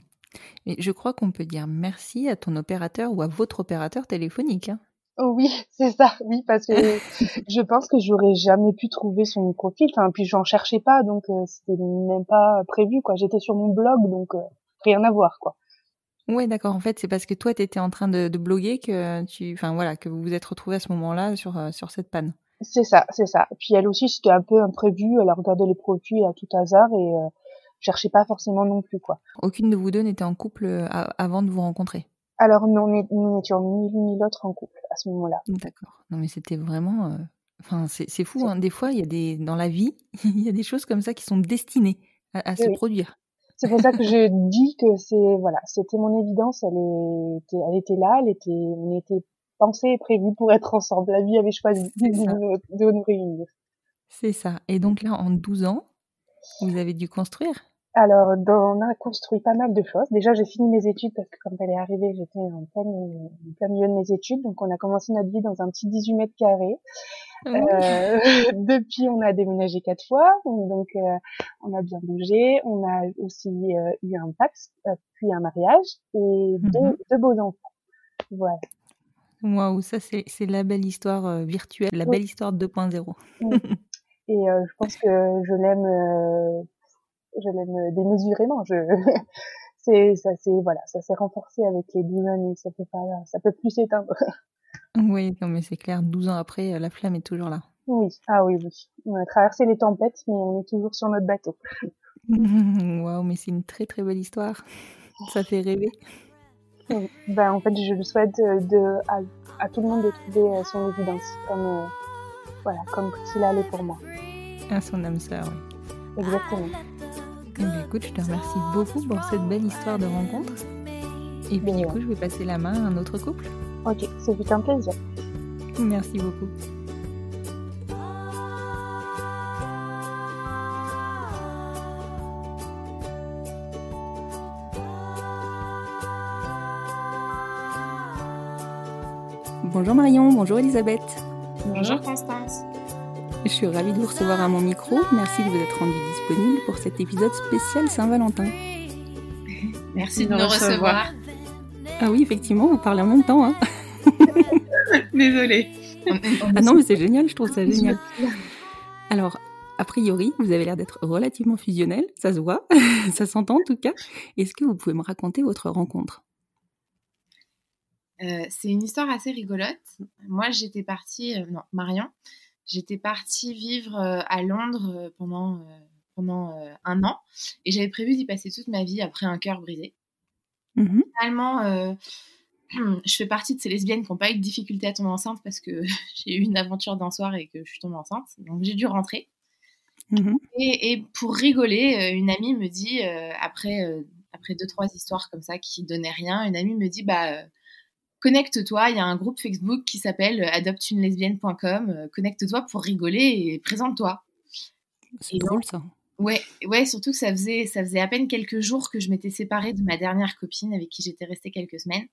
Mais je crois qu'on peut dire merci à ton opérateur ou à votre opérateur téléphonique. hein. Oh oui, c'est ça, oui, parce que je pense que j'aurais jamais pu trouver son profil. Enfin, puis j'en cherchais pas, donc euh, c'était même pas prévu, quoi. J'étais sur mon blog, donc euh, rien à voir, quoi. Ouais, d'accord. En fait, c'est parce que toi, tu étais en train de, de bloguer que tu, enfin voilà, que vous vous êtes retrouvés à ce moment-là sur, euh, sur cette panne. C'est ça, c'est ça. Puis elle aussi, c'était un peu imprévu. Elle a regardé les profils à tout hasard et cherchait pas forcément non plus, quoi. Aucune de vous deux n'était en couple euh, avant de vous rencontrer? Alors non, nous n'étions ni l'une ni l'autre en couple à ce moment-là. D'accord. Non, mais c'était vraiment. euh, Enfin, c'est c'est fou. Hein. Des fois, il y a des dans la vie, il y a des choses comme ça qui sont destinées à, à se Oui. produire. C'est pour ça que je dis que c'est voilà, c'était mon évidence. Elle était, elle était là, elle était, on était pensé et prévu pour être ensemble. La vie avait choisi de de nous réunir. C'est ça. Et donc là, en 12 ans, vous avez dû construire? Alors, on a construit pas mal de choses. Déjà, j'ai fini mes études parce que quand elle est arrivée, j'étais en plein, milieu de mes études. Donc, on a commencé notre vie dans un petit 18 mètres carrés. Oui. Euh, depuis, on a déménagé quatre fois. Donc, euh, on a bien bougé. On a aussi euh, eu un Pax, euh, puis un mariage et deux, Mhm. deux beaux enfants. Voilà. Waouh, ça c'est la belle histoire euh, virtuelle, la Oui. belle histoire 2.0. Mm. Et euh, je pense que je l'aime, euh, je l'aime démesurément. Je, c'est, ça, c'est voilà, ça s'est renforcé avec les 12 années. Ça peut pas, ça peut plus s'éteindre. Oui, non mais c'est clair, 12 ans après, euh, la flamme est toujours là. Oui, ah oui, oui. On a traversé les tempêtes, mais on est toujours sur notre bateau. Waouh, mais c'est une très très belle histoire. Ça fait rêver. Ben, en fait, je le souhaite euh, de, à, à tout le monde de trouver euh, son évidence, comme, euh, voilà, comme s'il allait pour moi. À son âme sœur, oui. Exactement. Bien, écoute, je te remercie beaucoup pour cette belle histoire de rencontre. Et puis, du coup, je vais passer la main à un autre couple. Ok, ce fut un plaisir. Merci beaucoup. Bonjour Marion, bonjour Elisabeth. Bonjour Constance. Je suis ravie de vous recevoir à mon micro. Merci de vous être rendu disponible pour cet épisode spécial Saint-Valentin. Merci de nous recevoir. Ah oui, effectivement, vous parlez en même temps. Hein. Désolée. Ah non, mais c'est génial, je trouve ça génial. Alors, a priori, vous avez l'air d'être relativement fusionnel, ça se voit, ça s'entend en tout cas. Est-ce que vous pouvez me raconter votre rencontre? Euh, c'est une histoire assez rigolote. Moi, j'étais partie, euh, non, Marion, j'étais partie vivre euh, à Londres euh, pendant, euh, pendant un an et j'avais prévu d'y passer toute ma vie après un cœur brisé. Mhm. Finalement, euh, je fais partie de ces lesbiennes qui n'ont pas eu de difficulté à tomber enceinte parce que j'ai eu une aventure d'un soir et que je suis tombée enceinte. Donc, j'ai dû rentrer. Mhm. Et, et pour rigoler, une amie me dit, euh, après, euh, après deux, trois histoires comme ça qui donnaient rien, une amie me dit, bah, connecte-toi, il y a un groupe Facebook qui s'appelle adoptunelesbienne.com, euh, connecte-toi pour rigoler et présente-toi. C'est drôle ça. Ouais, ouais, surtout que ça faisait, ça faisait à peine quelques jours que je m'étais séparée de ma dernière copine avec qui j'étais restée quelques semaines.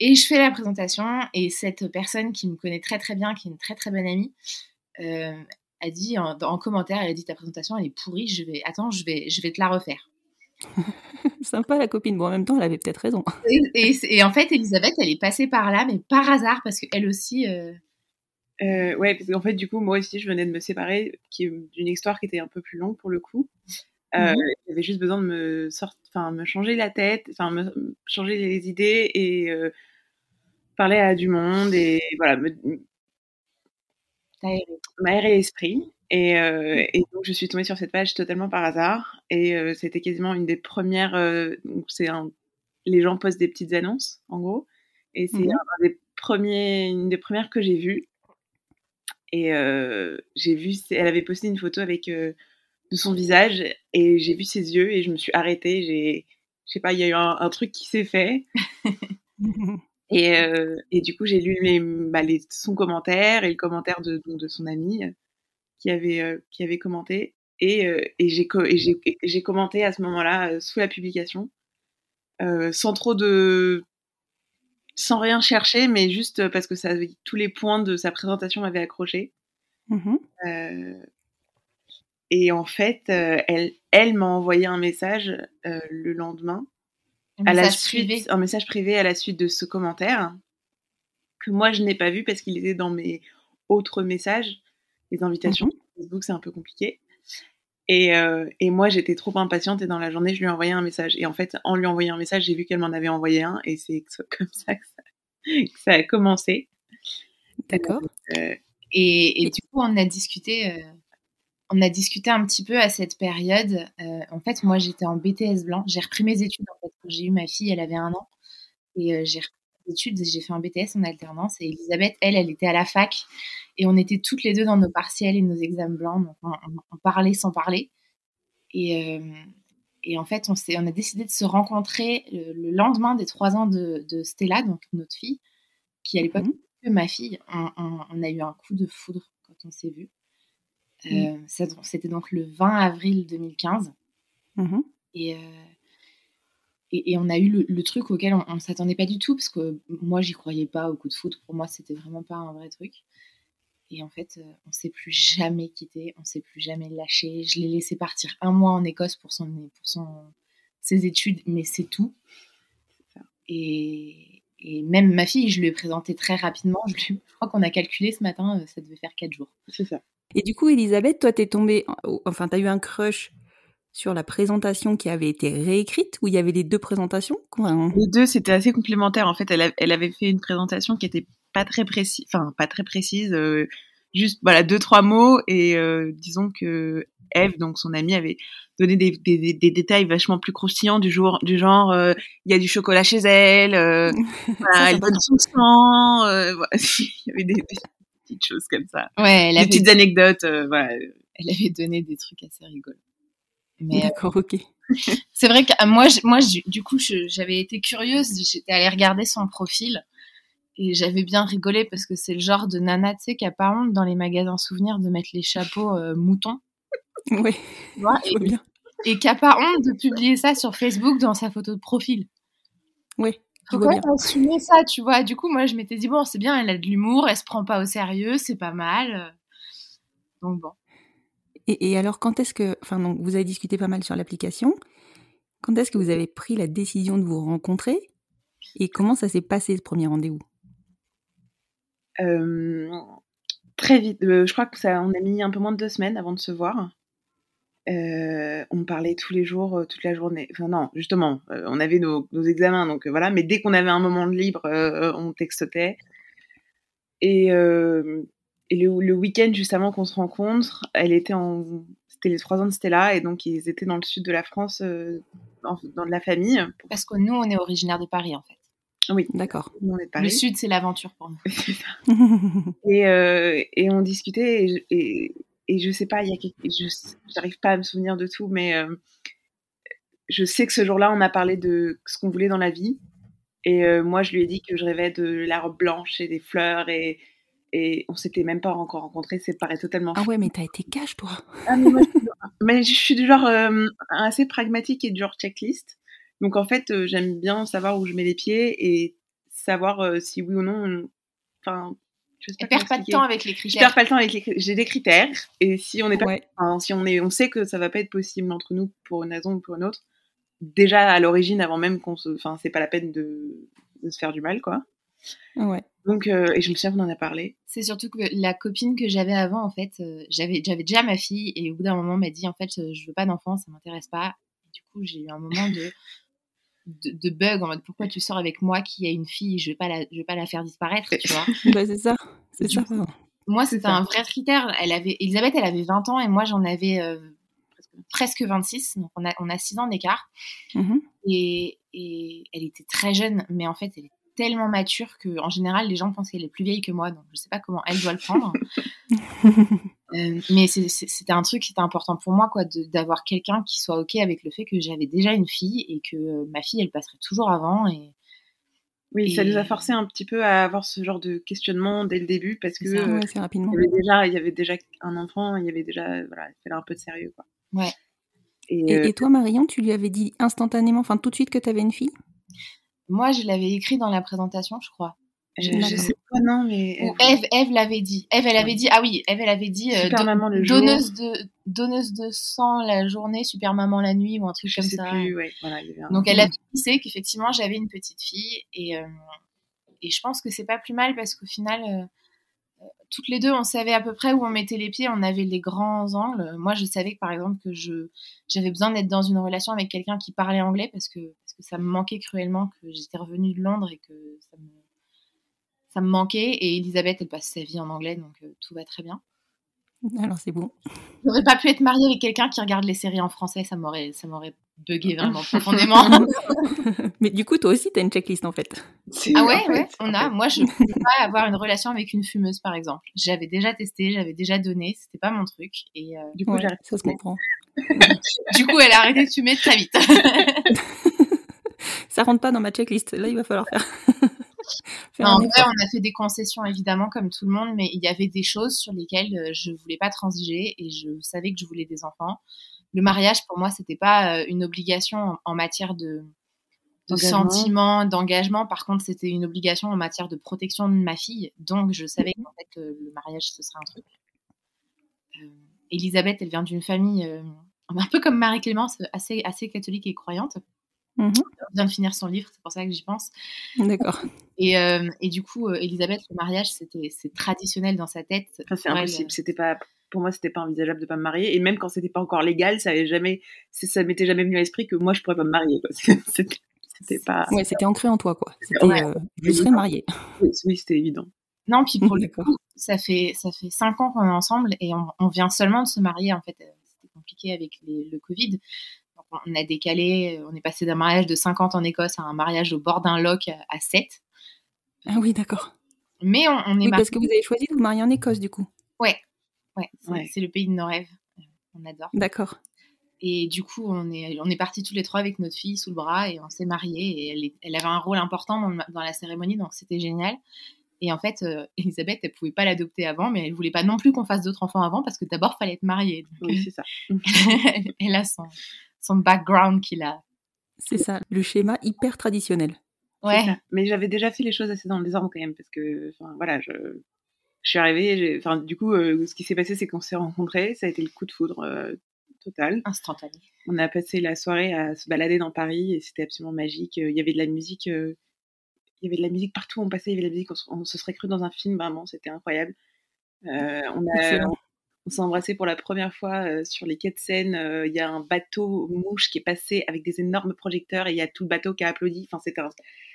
Et je fais la présentation et cette personne qui me connaît très très bien, qui est une très très bonne amie, euh, a dit en, en commentaire, elle a dit ta présentation elle est pourrie, je vais, attends, je vais, je vais te la refaire. Sympa la copine. Bon, en même temps, elle avait peut-être raison. Et, et- et en fait, Elisabeth, elle est passée par là, mais par hasard, parce qu'elle aussi, euh, Euh, ouais, parce qu'en fait, du coup, moi aussi, je venais de me séparer d'une histoire qui était un peu plus longue pour le coup. Euh, Mhm. J'avais juste besoin de me sortir, enfin, me changer la tête, enfin, me me changer les idées et euh, parler à du monde et voilà, me, m'aérer l'esprit. Et, euh, et donc, je suis tombée sur cette page totalement par hasard. Et euh, c'était quasiment une des premières. euh, c'est les gens postent des petites annonces, en gros. Et c'est Mhm. un des premiers, une des premières que j'ai vues. Et j'ai vu, elle avait posté une photo avec de son visage et j'ai vu ses yeux et je me suis arrêtée. J'ai, je sais pas, il y a eu un, un truc qui s'est fait. Et, et du coup, j'ai lu les, bah, les, son commentaire et le commentaire de, son ami euh, qui avait, euh, qui avait commenté. Et, euh, et j'ai co- commenté à ce moment-là euh, sous la publication, sans trop de. sans rien chercher, mais juste parce que ça, tous les points de sa présentation m'avaient accroché. Euh, et en fait, euh, elle, elle m'a envoyé un message euh, le lendemain Un à la suite, privé. un message privé à la suite de ce commentaire que moi je n'ai pas vu parce qu'il était dans mes autres messages. Les invitations Mhm. Facebook, c'est un peu compliqué. Et, euh, et moi, j'étais trop impatiente et dans la journée, je lui ai envoyé un message. Et en fait, en lui envoyant un message, j'ai vu qu'elle m'en avait envoyé un et c'est comme ça que ça, que ça a commencé. D'accord. Euh, Et, et du coup, on a discuté, euh, on a discuté un petit peu à cette période. En fait, moi, j'étais en BTS blanc. J'ai repris mes études. En fait, quand j'ai eu ma fille, elle avait un an, et j'ai repris études. J'ai fait un BTS en alternance. Et Elisabeth, elle, elle était à la fac, et on était toutes les deux dans nos partiels et nos examens blancs. Donc, on, on- on parlait sans parler. Et, euh, et en fait, on, a décidé de se rencontrer le, le lendemain des trois ans de, de Stella, donc notre fille, qui à l'époque Mhm. que ma fille, on, a eu un coup de foudre quand on s'est vu. Euh, ça- C'était donc le 20 avril 2015. Mhm. Et, euh, et, et on a eu le, le truc auquel on ne s'attendait pas du tout, parce que moi, j'y croyais pas au coup de foudre. Pour moi, c'était vraiment pas un vrai truc. Et en fait, euh, on s'est plus jamais quitté, on s'est plus jamais lâché. Je l'ai laissé partir un mois en Écosse pour, son, pour son, ses études, mais c'est tout. Et, et même ma fille, je lui ai présenté très rapidement. Je, lui- je crois qu'on a calculé ce matin, euh, ça devait faire 4 jours. c'est ça. Et du coup, Elisabeth, toi, t'es tombée, enfin, t'as eu un crush sur la présentation qui avait été réécrite, où il y avait les deux présentations Enfin, Les deux, c'était assez complémentaire. En fait, elle, a- elle avait fait une présentation qui était pas très précise, enfin pas très précise, euh, juste voilà deux trois mots et euh, disons que Eve, donc son amie, avait donné des, des, des- des détails vachement plus croustillants du, jour, du genre euh, il y a du chocolat chez elle, euh, voilà, Ça, elle donne son sang, euh, voilà, il y avait des, des petites choses comme ça, Ouais, elle des avait, petites anecdotes, euh, voilà. elle avait donné des trucs assez rigolos. Mais euh, D'accord, ok. c'est vrai que euh, moi, moi, du coup, j'avais été curieuse. J'étais allée regarder son profil et j'avais bien rigolé parce que c'est le genre de nana, tu sais, qui a pas honte dans les magasins souvenirs de mettre les chapeaux euh, moutons, vois et, bien. et qui a pas honte de publier ça sur Facebook dans sa photo de profil. Je Faut quand même assumer ça, tu vois. Du coup, moi, je m'étais dit bon, c'est bien, elle a de l'humour, elle se prend pas au sérieux, c'est pas mal. Donc bon. Et, alors, quand est-ce que, enfin, donc, vous avez discuté pas mal sur l'application. Quand est-ce que vous avez pris la décision de vous rencontrer et comment ça s'est passé ce premier rendez-vous? Euh, très vite, euh, je crois que ça, on a mis un peu moins de deux semaines avant de se voir. Euh, on parlait tous les jours, toute la journée. Enfin non, justement, on avait nos, examens, donc voilà. Mais dès qu'on avait un moment de libre, on textotait. Et, et le, le week-end juste avant qu'on se rencontre, elle était en, c'était les trois ans de Stella, et donc ils étaient dans le sud de la France, euh, dans, dans de la famille. Parce que nous, on est originaire de Paris, en fait. Oui, D'accord. Le Paris. sud, c'est l'aventure pour nous. Et, euh, et on discutait et, je- et, et je sais pas, il y a quelque, j'arrive pas à me souvenir de tout, mais euh, je sais que ce jour-là, on a parlé de ce qu'on voulait dans la vie. Et euh, moi, je lui ai dit que je rêvais de la robe blanche et des fleurs et, et on s'était même pas encore rencontrés. C'est paraît totalement ah ouais, mais t'as été cash, toi. Ah, mais, moi, je, suis- mais je suis du genre euh, assez pragmatique et du genre checklist. Donc en fait, euh, j'aime bien savoir où je mets les pieds et savoir euh, si oui ou non. on- Enfin, je sais Elle pas perd comment pas de temps avec les Je critères. perds pas le temps avec les cri- j'ai des critères et si on n'est pas Ouais. enfin, si on est on sait que ça va pas être possible entre nous pour une raison ou pour une autre déjà à l'origine avant même qu'on se enfin c'est pas la peine de, de se faire du mal quoi Ouais. donc euh, et je me souviens qu'on en a parlé C'est surtout que la copine que j'avais avant, en fait, euh, j'avais j'avais déjà ma fille et au bout d'un moment, m'a dit en fait, euh, je veux pas d'enfant, ça m'intéresse pas. Et du coup, j'ai eu un moment de, de de bug en mode pourquoi tu sors avec moi qui a une fille, je vais pas la je vais pas la faire disparaître, tu vois. Bah, c'est ça. C'est ça. coup, Moi, c'était un vrai critère. Elle avait Elisabeth, elle avait 20 ans et moi j'en avais euh, presque 26, donc on a on a 6 ans d'écart. Mhm. Et, et elle était très jeune, mais en fait, elle est tellement mature que en général, les gens pensent qu'elle est plus vieille que moi, donc je sais pas comment elle doit le prendre. Euh, mais c'était un truc qui était important pour moi, quoi, d'avoir quelqu'un qui soit ok avec le fait que j'avais déjà une fille et que euh, ma fille, elle passerait toujours avant. Et oui ça nous a forcé un petit peu à avoir ce genre de questionnement dès le début parce que ça. euh, Ouais, c'est rapidement. il y avait déjà il y avait déjà un enfant il y avait déjà voilà il fallait un peu de sérieux quoi Ouais. et, Et, euh, et toi, Marion, tu lui avais dit instantanément, enfin tout de suite que t'avais une fille? Moi, je l'avais écrit dans la présentation, je crois. je, je sais pas non mais Ou Eve, Eve l'avait dit. Eve, elle avait dit. Ah oui, Eve, elle avait dit. euh, maman le jour. donneuse de donneuse de sang la journée, super maman la nuit ou un truc je comme sais ça. plus ouais voilà il y avait un- Donc elle a glissé qu'effectivement j'avais une petite fille et, euh, et je pense que c'est pas plus mal parce qu'au final euh, euh, toutes les deux on savait à peu près où on mettait les pieds, on avait les grands angles. Moi je savais que par exemple que je j'avais besoin d'être dans une relation avec quelqu'un qui parlait anglais parce que parce que ça me manquait cruellement que j'étais revenue de Londres et que ça me ça me manquait et Elisabeth elle passe sa vie en anglais donc euh, tout va très bien. Alors c'est bon. J'aurais pas pu être mariée avec quelqu'un qui regarde les séries en français, ça m'aurait ça m'aurait bugué vraiment profondément. Mais du coup, toi aussi, t'as une checklist en fait. C'est- Ah en ouais, fait, ouais, en on a. fait. Moi, je ne peux pas avoir une relation avec une fumeuse, par exemple. J'avais déjà testé, j'avais déjà donné, c'était pas mon truc. Et euh, du coup Ouais, j'ai arrêté ça se comprend. du coup, elle a arrêté de fumer très vite. Ça rentre pas dans ma checklist. Là, il va falloir faire. faire en vrai, on a fait des concessions, évidemment, comme tout le monde, mais il y avait des choses sur lesquelles euh, je voulais pas transiger et je savais que je voulais des enfants. Le mariage, pour moi, c'était pas euh, une obligation en, matière de, de D'engagement. sentiment, d'engagement. Par contre, c'était une obligation en matière de protection de ma fille. Donc, je savais qu'en fait, euh, le mariage, ce serait un truc. Euh, Elisabeth, elle vient d'une famille euh, un peu comme Marie-Clémence, assez, assez catholique et croyante. Elle vient de finir son livre, c'est pour ça que j'y pense. D'accord. Et, euh, et du coup, euh, Elisabeth, le mariage, c'était c'est traditionnel dans sa tête. Enfin, c'est elle, impossible. C'était pas, pour moi, c'était pas envisageable de pas me marier. Et même quand c'était pas encore légal, ça avait jamais, ça m'était jamais venu à l'esprit que moi, je pourrais pas me marier. C'était, pas. Ouais, c'était ancré en toi, quoi. Ouais. euh, je serais mariée. Oui, oui, c'était évident. Non, puis pour le coup, ça fait, ça fait cinq ans qu'on est ensemble et on, on vient seulement de se marier, en fait. C'était compliqué avec les- le Covid. On a décalé, on est passé d'un mariage de 50 en Écosse à un mariage au bord d'un loch à, à 7. Ah oui, d'accord. Mais on, on est Oui, parce que vous avez choisi de vous marier en Écosse, du coup. Ouais, ouais, c'est Ouais. c'est le pays de nos rêves. On adore. D'accord. Et du coup, on est, on est partis tous les trois avec notre fille sous le bras et on s'est mariés. Et elle, est- elle avait un rôle important dans, le dans la cérémonie, donc c'était génial. Et en fait, euh, Elisabeth, elle pouvait pas l'adopter avant, mais elle voulait pas non plus qu'on fasse d'autres enfants avant parce que d'abord, fallait être mariée. Donc, Oui, c'est ça. elle a son, son background qu'il a. C'est ça, le schéma hyper traditionnel. Ouais. Mais j'avais déjà fait les choses assez dans le désordre quand même, parce que, enfin, voilà, je, je suis arrivée, enfin, du coup, euh, ce qui s'est passé, c'est qu'on s'est rencontrés, ça a été le coup de foudre euh, total. instantané. On a passé la soirée à se balader dans Paris et c'était absolument magique. Euh, Il y avait de la musique, euh, il y avait de la musique partout où on passait, il y avait de la musique, on, se- on se serait cru dans un film, vraiment, c'était incroyable. Euh, on a, Excellent. On s'est embrassé pour la première fois euh, sur les quais de Seine. Euh, Il y a un bateau mouche qui est passé avec des énormes projecteurs et il y a tout le bateau qui a applaudi. Enfin, c'était un,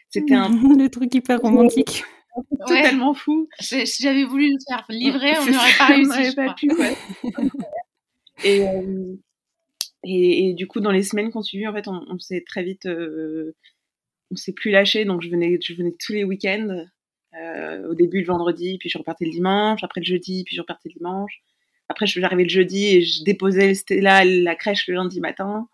c'était un le truc hyper romantique. Ouais. totalement fou. Si si j'avais voulu le faire livrer, on n'aurait pas réussi. On pas crois. pu, ouais. et, euh, et, et du coup, dans les semaines qu'on suivi, en fait, on, on s'est très vite, euh, on s'est plus lâché. Donc, je venais, je venais tous les week-ends. Euh, au début le vendredi, puis je repartais le dimanche. Après le jeudi, puis je repartais le dimanche. Après, je- j'arrivais le jeudi et je déposais Stella à la crèche le lundi matin.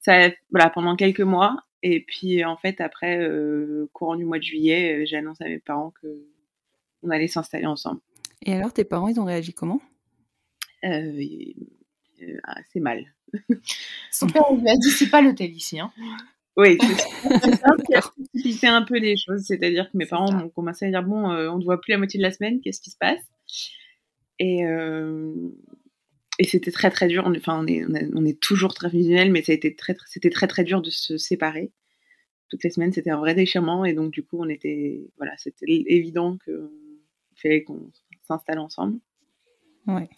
Ça, voilà, pendant quelques mois. Et puis, en fait, après, euh, courant du mois de juillet, euh, j'ai annoncé à mes parents que on allait s'installer ensemble. Et alors, tes parents, ils ont réagi comment? Euh, euh, assez mal. Son père lui a dit c'est pas l'hôtel ici. Hein. Oui, c'est c'est ça qui a précipité un peu les choses. C'est-à-dire que mes C'est parents ont commencé à dire bon, euh, on ne voit plus la moitié de la semaine, qu'est-ce qui se passe? Et, euh, et c'était très très dur. On- Enfin, on est, on, est- on est toujours très fusionnel, mais ça a été très, très- c'était très très dur de se séparer. Toutes les semaines, c'était un vrai déchirement, et donc du coup, on était, voilà, c'était évident que fallait qu'on s'installe ensemble. Ouais.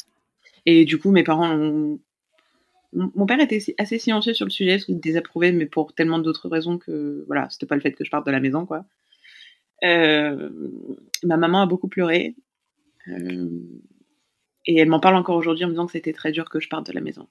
Et du coup, mes parents ont... Mon père était assez silencieux sur le sujet, parce qu'il désapprouvait, mais pour tellement d'autres raisons que, voilà, c'était pas le fait que je parte de la maison, quoi. Euh, ma maman a beaucoup pleuré. euh, et elle m'en parle encore aujourd'hui en me disant que c'était très dur que je parte de la maison.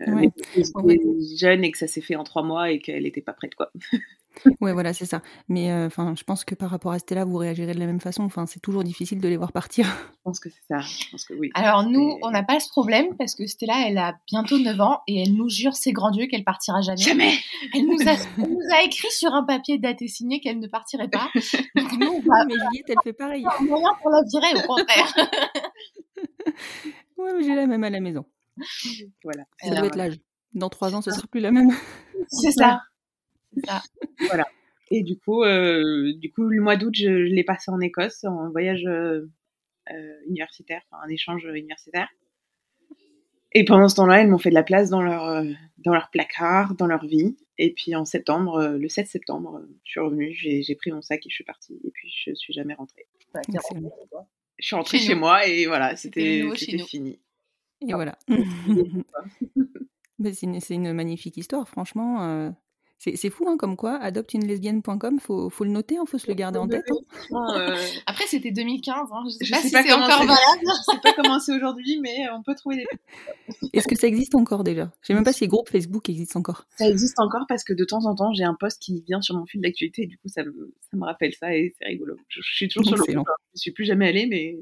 Euh, Ouais. mais Ouais. jeune et que ça s'est fait en trois mois et qu'elle n'était pas prête, quoi. Ouais, voilà, c'est ça. Mais euh, enfin, je pense que par rapport à Stella, vous réagirez de la même façon. Enfin, c'est toujours difficile de les voir partir. Je pense que c'est ça. Je pense que oui. Alors nous, Et- on n'a pas ce problème parce que Stella, elle a bientôt 9 ans et elle nous jure ses grands dieux qu'elle partira jamais. Jamais Elle nous, a, elle nous a écrit sur un papier daté signé qu'elle ne partirait pas. Donc nous, on va mais Juliette, elle fait pareil. moyen pour la virer, au contraire. Ouais, mais j'ai la même à la maison. Voilà. Ça Alors, doit être l'âge. Dans trois ans, ce sera plus la même. C'est ça. Ça. Et du coup, euh, du coup, le mois d'août, je, je l'ai passé en Écosse en voyage euh, euh, universitaire, enfin, un échange universitaire. Et pendant ce temps-là, ils m'ont fait de la place dans leur, dans leur placard, dans leur vie. Et puis en septembre, le 7 septembre, je suis revenue, j'ai pris mon sac et je suis partie. Et puis je suis jamais rentrée. Excellent. Je suis rentrée Chez moi et voilà, C'était fini. Et voilà. Mais c'est une, c'est une magnifique histoire, franchement. C'est c'est fou, hein, comme quoi, adopteunelesbienne.com, faut, faut le noter, il faut se le garder en tête. hein. Euh, Après, c'était 2015. Hein. Je sais Je pas sais si pas c'est encore valable. je sais pas comment c'est aujourd'hui, mais on peut trouver des Est-ce que ça existe encore déjà? Je sais même pas si les groupes Facebook existent encore. Ça existe encore parce que de temps en temps, j'ai un post qui vient sur mon fil d'actualité et du coup, ça me, ça me rappelle ça et c'est rigolo. Je, je suis toujours sur le groupe. hein. Je suis plus jamais allée, mais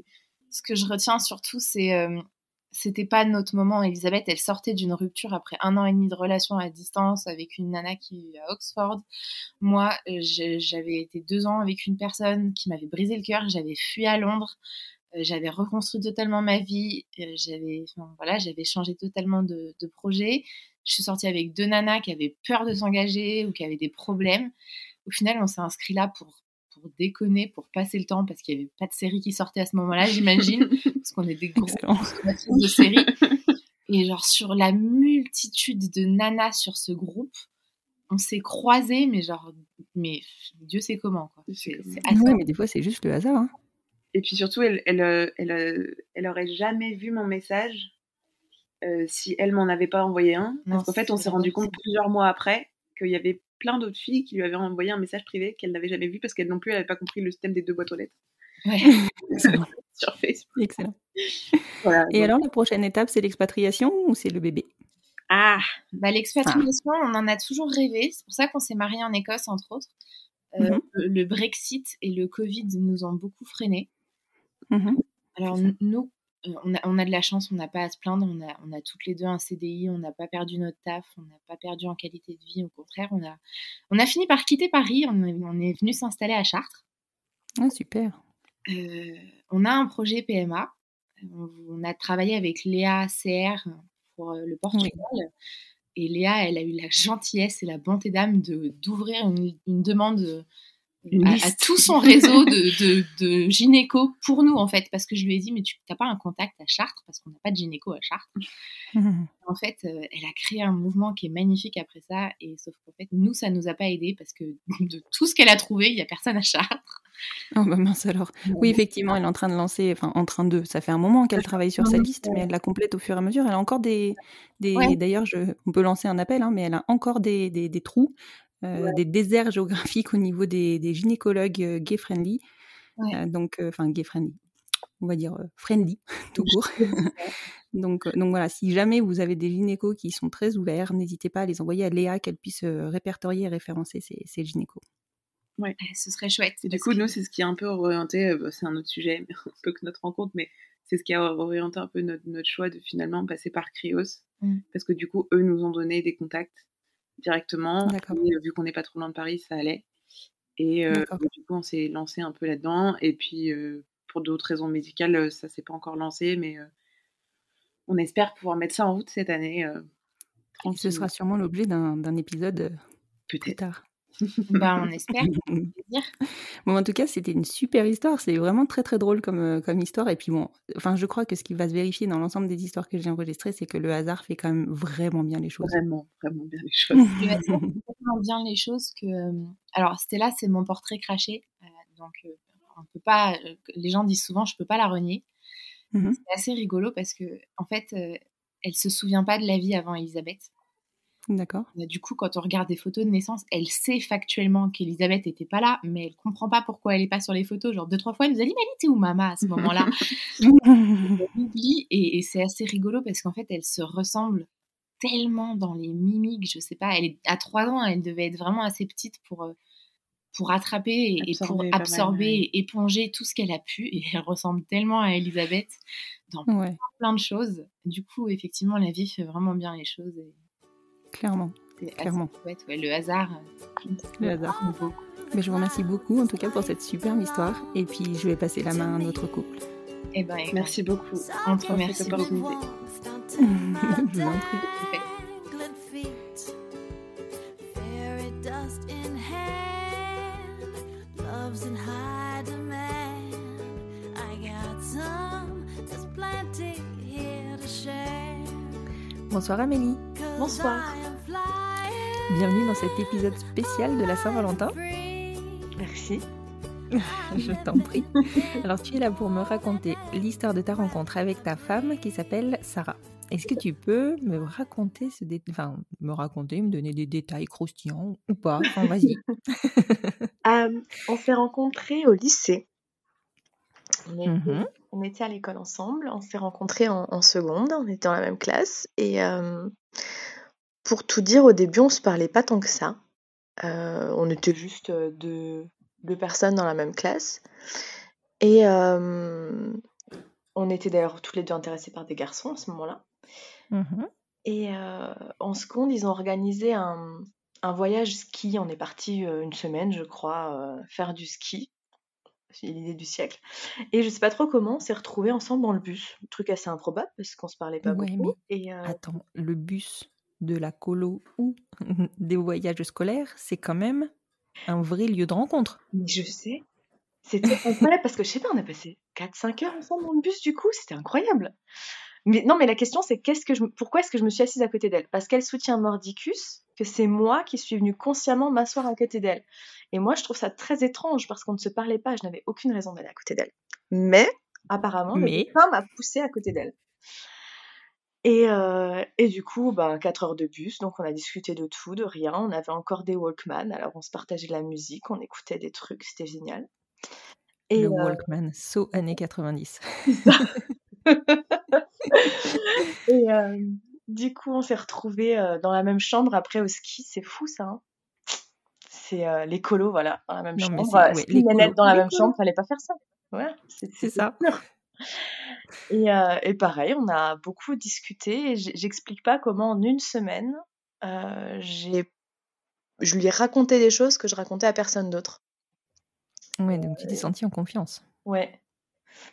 Ce que je retiens surtout, c'est euh, c'était pas notre moment. Elisabeth, elle sortait d'une rupture après un an et demi de relation à distance avec une nana qui est à Oxford. Moi, euh, j'avais été deux ans avec une personne qui m'avait brisé le cœur. J'avais fui à Londres. Euh, j'avais reconstruit totalement ma vie. Euh, j'avais, voilà, j'avais changé totalement de, de projet. Je suis sortie avec deux nanas qui avaient peur de s'engager ou qui avaient des problèmes. Au final, on s'est inscrit là pour pour déconner, pour passer le temps, parce qu'il n'y avait pas de série qui sortait à ce moment-là, j'imagine, parce qu'on est des gros de séries. Et genre, sur la multitude de nanas sur ce groupe, on s'est croisés, mais genre, mais Dieu sait comment, quoi. C'est c'est Ouais, assez- mais des fois, c'est juste le hasard. hein. Et puis surtout, elle, elle, euh, elle, euh, elle aurait jamais vu mon message euh, si elle m'en avait pas envoyé un. Non, Parce qu'en fait, on s'est rendu compte plusieurs mois après qu'il y avait plein d'autres filles qui lui avaient envoyé un message privé qu'elle n'avait jamais vu parce qu'elle non plus, elle n'avait pas compris le système des deux boîtes aux lettres Ouais. sur Facebook. Excellent. Voilà, Et donc, alors, la prochaine étape, c'est l'expatriation ou c'est le bébé? Ah, bah, l'expatriation, on en a toujours rêvé. C'est pour ça qu'on s'est marié en Écosse, entre autres. Euh, Mhm. le, le Brexit et le Covid nous ont beaucoup freinés. Mhm. Alors, nous, on a, on a de la chance, on n'a pas à se plaindre. On a, on a toutes les deux un CDI, on n'a pas perdu notre taf, on n'a pas perdu en qualité de vie. Au contraire, on a, on a fini par quitter Paris. On est, on est venu s'installer à Chartres. Ah, super. Euh, on a un projet PMA. On, on a travaillé avec Léa CR pour euh, le Portugal. Et Léa, elle a eu la gentillesse et la bonté d'âme de d'ouvrir une, une demande euh, à, à tout son réseau de, de, de gynéco pour nous, en fait. Parce que je lui ai dit, mais tu n'as pas un contact à Chartres, parce qu'on n'a pas de gynéco à Chartres. En fait, euh, elle a créé un mouvement qui est magnifique après ça. Et sauf qu'en fait, nous, ça nous a pas aidé parce que de tout ce qu'elle a trouvé, il n'y a personne à Chartres. Oh bah mince alors. Oui, effectivement, elle est en train de lancer, enfin en train de, ça fait un moment qu'elle travaille sur sa liste, mais elle la complète au fur et à mesure. Elle a encore des, des Ouais. d'ailleurs, on peut lancer un appel, hein, mais elle a encore des, des, des trous, euh, des déserts géographiques au niveau des, des gynécologues euh, gay-friendly. Ouais. Euh, donc, enfin, gay-friendly, on va dire friendly, tout court. donc, donc voilà, si jamais vous avez des gynécos qui sont très ouverts, n'hésitez pas à les envoyer à Léa, qu'elle puisse répertorier et référencer ces, ces gynécos. Ouais, ce serait chouette. Et du coup, que- nous, c'est ce qui a un peu orienté, bah, c'est un autre sujet, un peu que notre rencontre, mais c'est ce qui a orienté un peu notre, notre choix de finalement passer par Cryos. Mm. Parce que du coup, eux nous ont donné des contacts directement. Et, vu qu'on n'est pas trop loin de Paris, ça allait. Et du coup, on s'est lancé un peu là-dedans. Et puis, pour d'autres raisons médicales, ça s'est pas encore lancé, mais on espère pouvoir mettre ça en route cette année. Et ce sera sûrement l'objet d'un épisode plus tard. Bah, on espère. Bon, en tout cas, c'était une super histoire. C'est vraiment très très drôle comme, euh, comme histoire. Et puis bon, enfin, je crois que ce qui va se vérifier dans l'ensemble des histoires que j'ai enregistrées, c'est que le hasard fait quand même vraiment bien les choses. Vraiment, vraiment bien les choses. Le hasard fait tellement bien les choses que. euh, Alors, Stella, c'est mon portrait craché. euh, donc, euh, on peut pas. euh, les gens disent souvent, je peux pas la renier. Mhm. C'est assez rigolo parce que, en fait, euh, elle se souvient pas de la vie avant Elisabeth. D'accord. Euh, Du coup, quand on regarde des photos de naissance, elle sait factuellement qu'Elisabeth était pas là, mais elle comprend pas pourquoi elle est pas sur les photos. Genre deux trois fois, elle nous a dit mais elle était où maman à ce moment-là? Et, et c'est assez rigolo parce qu'en fait, elle se ressemble tellement dans les mimiques. Je sais pas, elle est à trois ans, elle devait être vraiment assez petite pour euh, pour attraper et, et pour Absorber mal, absorber ouais. et éponger tout ce qu'elle a pu. Et elle ressemble tellement à Elisabeth dans ouais, plein de choses. Du coup, effectivement, la vie fait vraiment bien les choses. Et clairement. Clairement. chouette, ouais, le hasard. Le hasard. Mais je vous remercie beaucoup en tout cas pour cette superbe histoire. Et puis je vais passer la main à un autre couple. Eh ben, Merci beaucoup. On te pour remercie cette beaucoup. opportunité. je vous en prie. Parfait. Bonsoir Amélie. Bonsoir. Bienvenue dans cet épisode spécial de la Saint-Valentin. Merci. Je t'en prie. Alors tu es là pour me raconter l'histoire de ta rencontre avec ta femme qui s'appelle Sarah. Est-ce que tu peux me raconter ce dé- enfin me raconter, me donner des détails croustillants ou pas? Enfin, Vas-y. Euh, on s'est rencontrés au lycée. On était, Mhm. on était à l'école ensemble. On s'est rencontrés en, en seconde. On était dans la même classe. Et euh, pour tout dire, au début, on se parlait pas tant que ça. Euh, on était juste euh, deux, personnes dans la même classe. Et euh, on était d'ailleurs tous les deux intéressés par des garçons à ce moment-là. Mhm. Et en seconde, ils ont organisé un, un voyage ski. On est parti une semaine, je crois, faire du ski. C'est l'idée du siècle. Et je sais pas trop comment, on s'est retrouvés ensemble dans le bus. Truc assez improbable parce qu'on se parlait pas Ouais, beaucoup. Et euh, Attends, le bus de la colo ou des voyages scolaires, c'est quand même un vrai lieu de rencontre. mais je sais, c'était incroyable parce que je sais pas, on a passé 4-5 heures ensemble dans le bus du coup, c'était incroyable. Mais non, mais la question c'est qu'est-ce que je, me- pourquoi est-ce que je me suis assise à côté d'elle? Parce qu'elle soutient Mordicus, que c'est moi qui suis venue consciemment m'asseoir à côté d'elle. Et moi, je trouve ça très étrange parce qu'on ne se parlait pas, je n'avais aucune raison d'aller à côté d'elle. Mais apparemment, le Mais- destin m'a poussée à côté d'elle. Et, euh, et du coup, ben, 4 heures de bus, donc on a discuté de tout, de rien. On avait encore des Walkman, alors on se partageait de la musique, on écoutait des trucs, c'était génial. Et, le euh, Walkman, saut années 90. et, euh, du coup, on s'est retrouvés euh, dans la même chambre après au ski. C'est fou ça. hein. c'est euh, les colos, voilà, dans la même Non, mais chambre. les nénette colos, dans la les même colos. chambre, fallait pas faire ça. Ouais, c'est ça. Et, euh, et pareil, on a beaucoup discuté. et J'explique pas comment en une semaine, euh, j'ai, je lui ai raconté des choses que je racontais à personne d'autre. Ouais, donc tu t'es sentie en confiance. Ouais.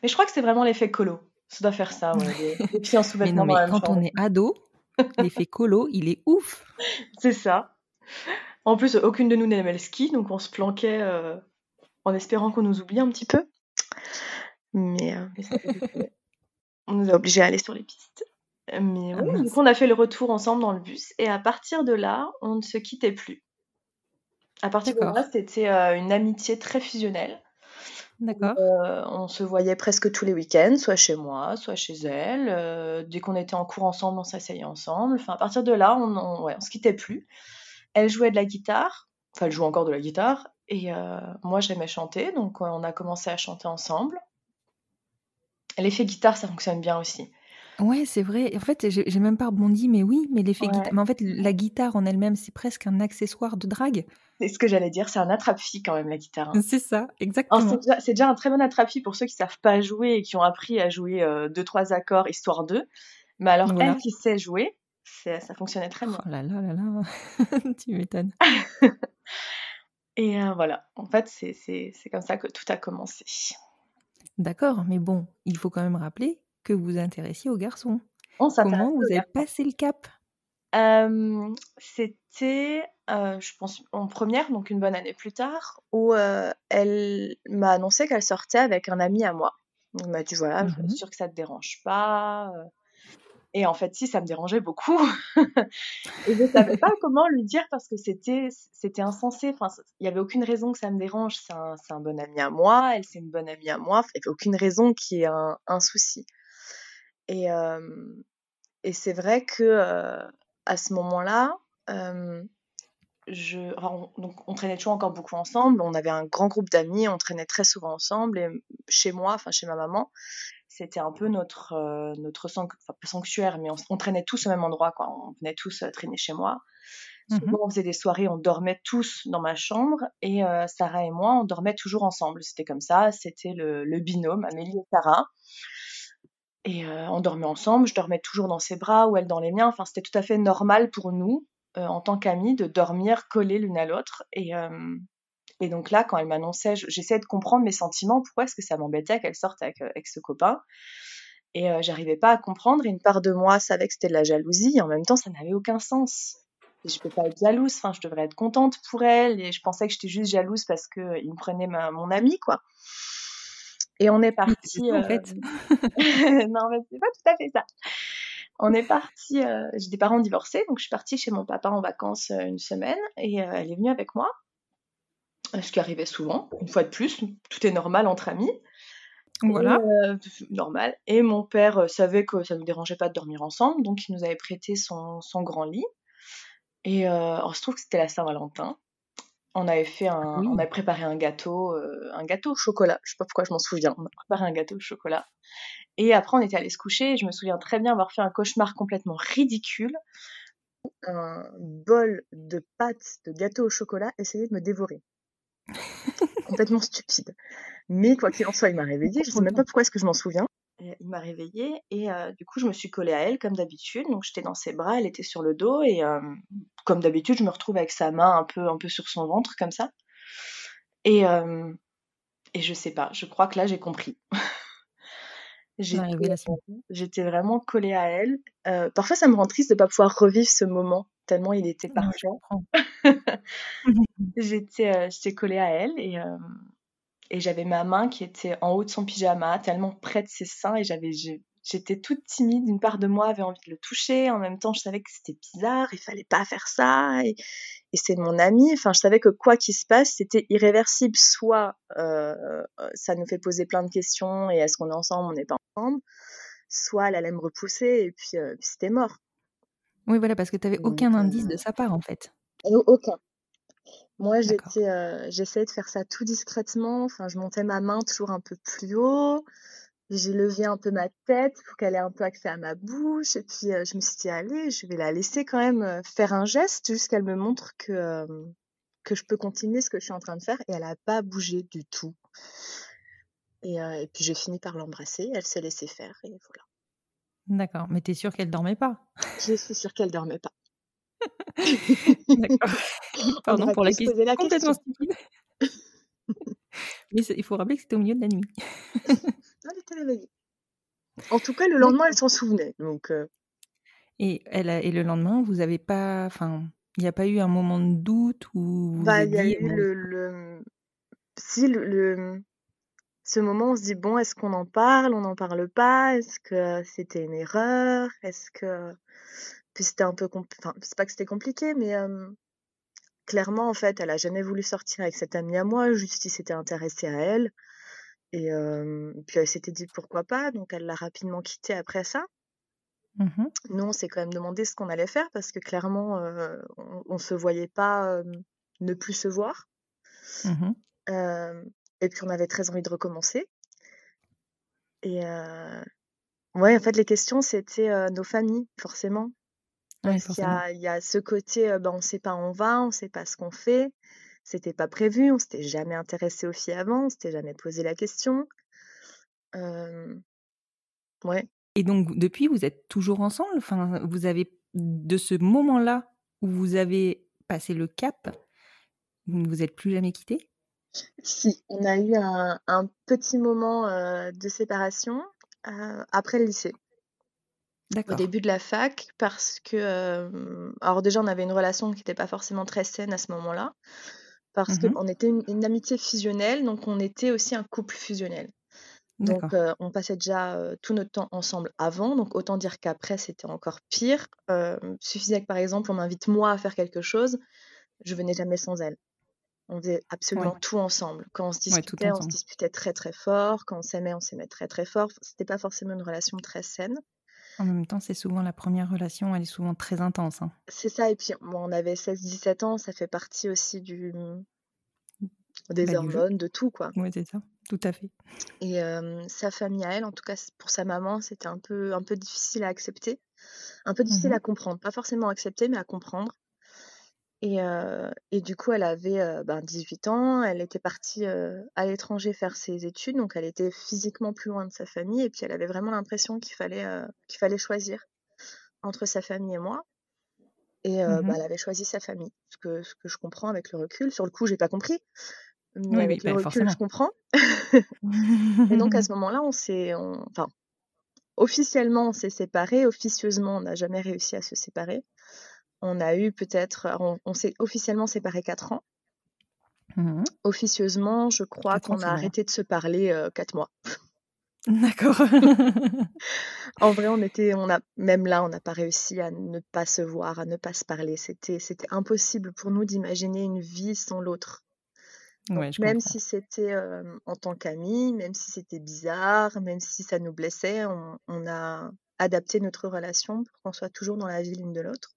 Mais je crois que c'est vraiment l'effet colo. Ça doit faire ça, ouais. Les filles en Mais sous-vêtements non, mais la même quand chambre. on est ado, l'effet colo, il est ouf. C'est ça. En plus, aucune de nous n'aimait le ski, donc on se planquait euh, en espérant qu'on nous oublie un petit peu. Mais, euh, mais ça on nous a obligés à aller sur les pistes. Mais Ah coup, on a fait le retour ensemble dans le bus, et à partir de là, on ne se quittait plus. À partir de là, c'était euh, une amitié très fusionnelle. D'accord. Euh, on se voyait presque tous les week-ends, soit chez moi, soit chez elle. Euh, dès qu'on était en cours ensemble, on s'asseyait ensemble. Enfin, à partir de là, on, on, ouais, on se quittait plus. Elle jouait de la guitare, enfin, elle joue encore de la guitare, et euh, moi j'aimais chanter, donc on a commencé à chanter ensemble. L'effet guitare, ça fonctionne bien aussi. Ouais, c'est vrai. En fait, j'ai j'ai même pas rebondi, mais oui, mais l'effet Ouais. guitare. Mais en fait, la guitare en elle-même, c'est presque un accessoire de drague. C'est ce que j'allais dire, c'est un attrape-fille quand même la guitare. hein. C'est ça, Alors, exactement. c'est déjà, c'est déjà un très bon attrape-fille pour ceux qui savent pas jouer et qui ont appris à jouer euh, deux trois accords histoire d'eux. Mais alors Voilà. elle qui sait jouer, c'est- ça fonctionnait très bien. Oh là là là là, tu m'étonnes. Et euh, voilà, en fait c'est c'est c'est comme ça que tout a commencé. D'accord, mais bon, il faut quand même rappeler que vous intéressiez aux garçons. On Comment vous avez passé le cap? Euh, c'était, euh, je pense, en première, donc une bonne année plus tard, où euh, elle m'a annoncé qu'elle sortait avec un ami à moi. Elle m'a dit voilà, je Mhm. suis sûre que ça te dérange pas. euh. Et en fait, si, ça me dérangeait beaucoup. Et je savais pas comment lui dire parce que c'était c'était insensé. Enfin, il y avait aucune raison que ça me dérange. C'est un, un bon ami à moi, elle c'est une bonne amie à moi. Il y avait aucune raison qu'il y ait un, un souci. Et, et c'est vrai que à ce moment-là, je, enfin, on, donc on traînait toujours encore beaucoup ensemble. On avait un grand groupe d'amis, on traînait très souvent ensemble. Et chez moi, enfin chez ma maman, c'était un peu notre euh, enfin, sanctuaire, mais on, on traînait tous au même endroit, quoi. On venait tous euh, traîner chez moi. Souvent, on faisait des soirées, on dormait tous dans ma chambre et euh, Sarah et moi, on dormait toujours ensemble. C'était comme ça, c'était le, le binôme, Amélie et Sarah. Et euh, on dormait ensemble, je dormais toujours dans ses bras ou elle dans les miens. Enfin, c'était tout à fait normal pour nous, euh, en tant qu'amis, de dormir collés l'une à l'autre. Et, donc là, quand elle m'annonçait, je- j'essayais de comprendre mes sentiments. Pourquoi est-ce que ça m'embêtait qu'elle sorte avec, euh, avec ce copain Et j'arrivais pas à comprendre. Et une part de moi savait que c'était de la jalousie. Et en même temps, ça n'avait aucun sens. Et je peux pas être jalouse. Enfin, je devrais être contente pour elle. Et je pensais que j'étais juste jalouse parce que euh, il me prenait ma, mon ami, quoi. Et on est parti. en euh, fait. non, mais c'est pas tout à fait ça. On est parti. euh, J'ai des parents divorcés, donc je suis partie chez mon papa en vacances euh, une semaine et euh, elle est venue avec moi. Euh, Ce qui arrivait souvent, une fois de plus, tout est normal entre amis. Voilà. Et, euh, normal. Et mon père euh, savait que ça ne nous dérangeait pas de dormir ensemble, donc il nous avait prêté son, son grand lit. Et euh, alors, il se trouve que c'était la Saint-Valentin. On avait fait un, Oui. on avait préparé un gâteau, euh, un gâteau au chocolat. Je sais pas pourquoi je m'en souviens. On a préparé un gâteau au chocolat. Et après, on était allé se coucher. Et je me souviens très bien avoir fait un cauchemar complètement ridicule. Un bol de pâte de gâteau au chocolat essayait de me dévorer. complètement stupide. Mais quoi qu'il en soit, il m'a réveillée. Je sais même pas pourquoi est-ce que je m'en souviens. Il m'a réveillée et euh, du coup, je me suis collée à elle comme d'habitude. Donc, j'étais dans ses bras, elle était sur le dos et euh, comme d'habitude, je me retrouve avec sa main un peu, un peu sur son ventre comme ça. Et, euh, et je sais pas, je crois que là, j'ai compris. J'étais vraiment collée à elle. Euh, parfois, ça me rend triste de pas pouvoir revivre ce moment tellement il était parfait. J'étais j'étais collée à elle et, et j'avais ma main qui était en haut de son pyjama, tellement près de ses seins et j'avais j'étais toute timide. Une part de moi avait envie de le toucher, en même temps je savais que c'était bizarre, il fallait pas faire ça et, et c'est mon ami. Enfin, je savais que quoi qu'il se passe, c'était irréversible. Soit euh, euh, ça nous fait poser plein de questions et est-ce qu'on est ensemble, on n'est pas ensemble. Soit elle allait me repousser et puis, euh, puis c'était mort. Oui, voilà, parce que tu avais Donc, aucun euh, indice de sa part en fait. au- aucun. Moi, j'étais, euh, j'essayais de faire ça tout discrètement. Enfin, je montais ma main toujours un peu plus haut. j'ai levé un peu ma tête pour qu'elle ait un peu accès à ma bouche. Et puis, euh, je me suis dit, allez, je vais la laisser quand même euh, faire un geste jusqu'à qu'elle me montre que, euh, que je peux continuer ce que je suis en train de faire. Et elle n'a pas bougé du tout. Et, et puis, j'ai fini par l'embrasser. Elle s'est laissée faire. Et voilà. D'accord. Mais t'es sûre qu'elle dormait pas? Je suis sûre qu'elle dormait pas. Pardon pour la question la complètement stupide. Mais il faut rappeler que c'était au milieu de la nuit. Elle était réveillée. En tout cas, le lendemain, elle s'en souvenait. Donc, euh, Et, elle a- et le lendemain, vous avez pas. Enfin, il n'y a pas eu un moment de doute vous bah, il y a dit. eu bon, le, le... Si, le, le- ce moment, on se dit, bon, est-ce qu'on en parle, on n'en parle pas? Est-ce que c'était une erreur? Est-ce que... Puis c'était un peu... Enfin, c'est pas que c'était compliqué, mais euh, clairement, en fait, elle a jamais voulu sortir avec cette amie à moi, juste il s'était intéressé à elle. Et euh, puis elle s'était dit pourquoi pas, donc elle l'a rapidement quitté après ça. mhm, Nous, on s'est quand même demandé ce qu'on allait faire parce que clairement, euh, on, on se voyait pas euh, ne plus se voir. Euh, et puis on avait très envie de recommencer. Et ouais, en fait, les questions, c'était nos familles, forcément. Ouais, Parce qu'il y a, il y a ce côté, ben, on sait pas où on va, on sait pas ce qu'on fait. C'était pas prévu, on s'était jamais intéressé aux filles avant, on s'était jamais posé la question. Euh, ouais. Et donc, depuis, vous êtes toujours ensemble? Enfin, vous avez, de ce moment-là où vous avez passé le cap, vous ne vous êtes plus jamais quittés? Si, on a eu un, un petit moment euh, de séparation euh, après le lycée. Au D'accord. début de la fac, parce que, euh, alors déjà, on avait une relation qui n'était pas forcément très saine à ce moment-là, parce Mhm. qu'on était une, une amitié fusionnelle, donc on était aussi un couple fusionnel. Donc, D'accord. euh, on passait déjà euh, tout notre temps ensemble avant, donc autant dire qu'après, c'était encore pire. Euh, suffisait que, par exemple, on m'invite moi à faire quelque chose, je venais jamais sans elle. On faisait absolument tout ensemble. Quand on se Ouais, tout disputait, on se ensemble. disputait très très fort. Quand on s'aimait, on s'aimait très très fort. C'était pas forcément une relation très saine. En même temps, c'est souvent la première relation, elle est souvent très intense. hein. C'est ça, et puis bon, on avait 16-17 ans, ça fait partie aussi du des Bah, hormones, de tout quoi. Ouais, c'est ça. Tout à fait. Et euh, sa famille à elle, en tout cas pour sa maman, c'était un peu un peu difficile à accepter, un peu difficile Mhm. à comprendre, pas forcément à accepter, mais à comprendre. Et, euh, et du coup, elle avait euh, ben, 18 ans, elle était partie euh, à l'étranger faire ses études, donc elle était physiquement plus loin de sa famille, et puis elle avait vraiment l'impression qu'il fallait qu'il fallait choisir entre sa famille et moi. Et bah, Mhm. elle avait choisi sa famille, ce que, ce que je comprends avec le recul. Sur le coup, j'ai pas compris, mais Oui, oui, avec le bah, recul, forcément. je comprends. Et donc à ce moment-là, on s'est, on- enfin, officiellement, on s'est séparés. Officieusement, on n'a jamais réussi à se séparer. On a eu peut-être, on, on s'est officiellement séparés quatre ans. Mhm. Officieusement, je crois qu'on a arrêté de se parler euh, quatre mois. D'accord. En vrai, on était, on a, même là, on n'a pas réussi à ne pas se voir, à ne pas se parler. C'était, c'était impossible pour nous d'imaginer une vie sans l'autre. Ouais, même comprends. si c'était euh, en tant qu'amis, même si c'était bizarre, même si ça nous blessait, on, on a adapté notre relation pour qu'on soit toujours dans la vie l'une de l'autre.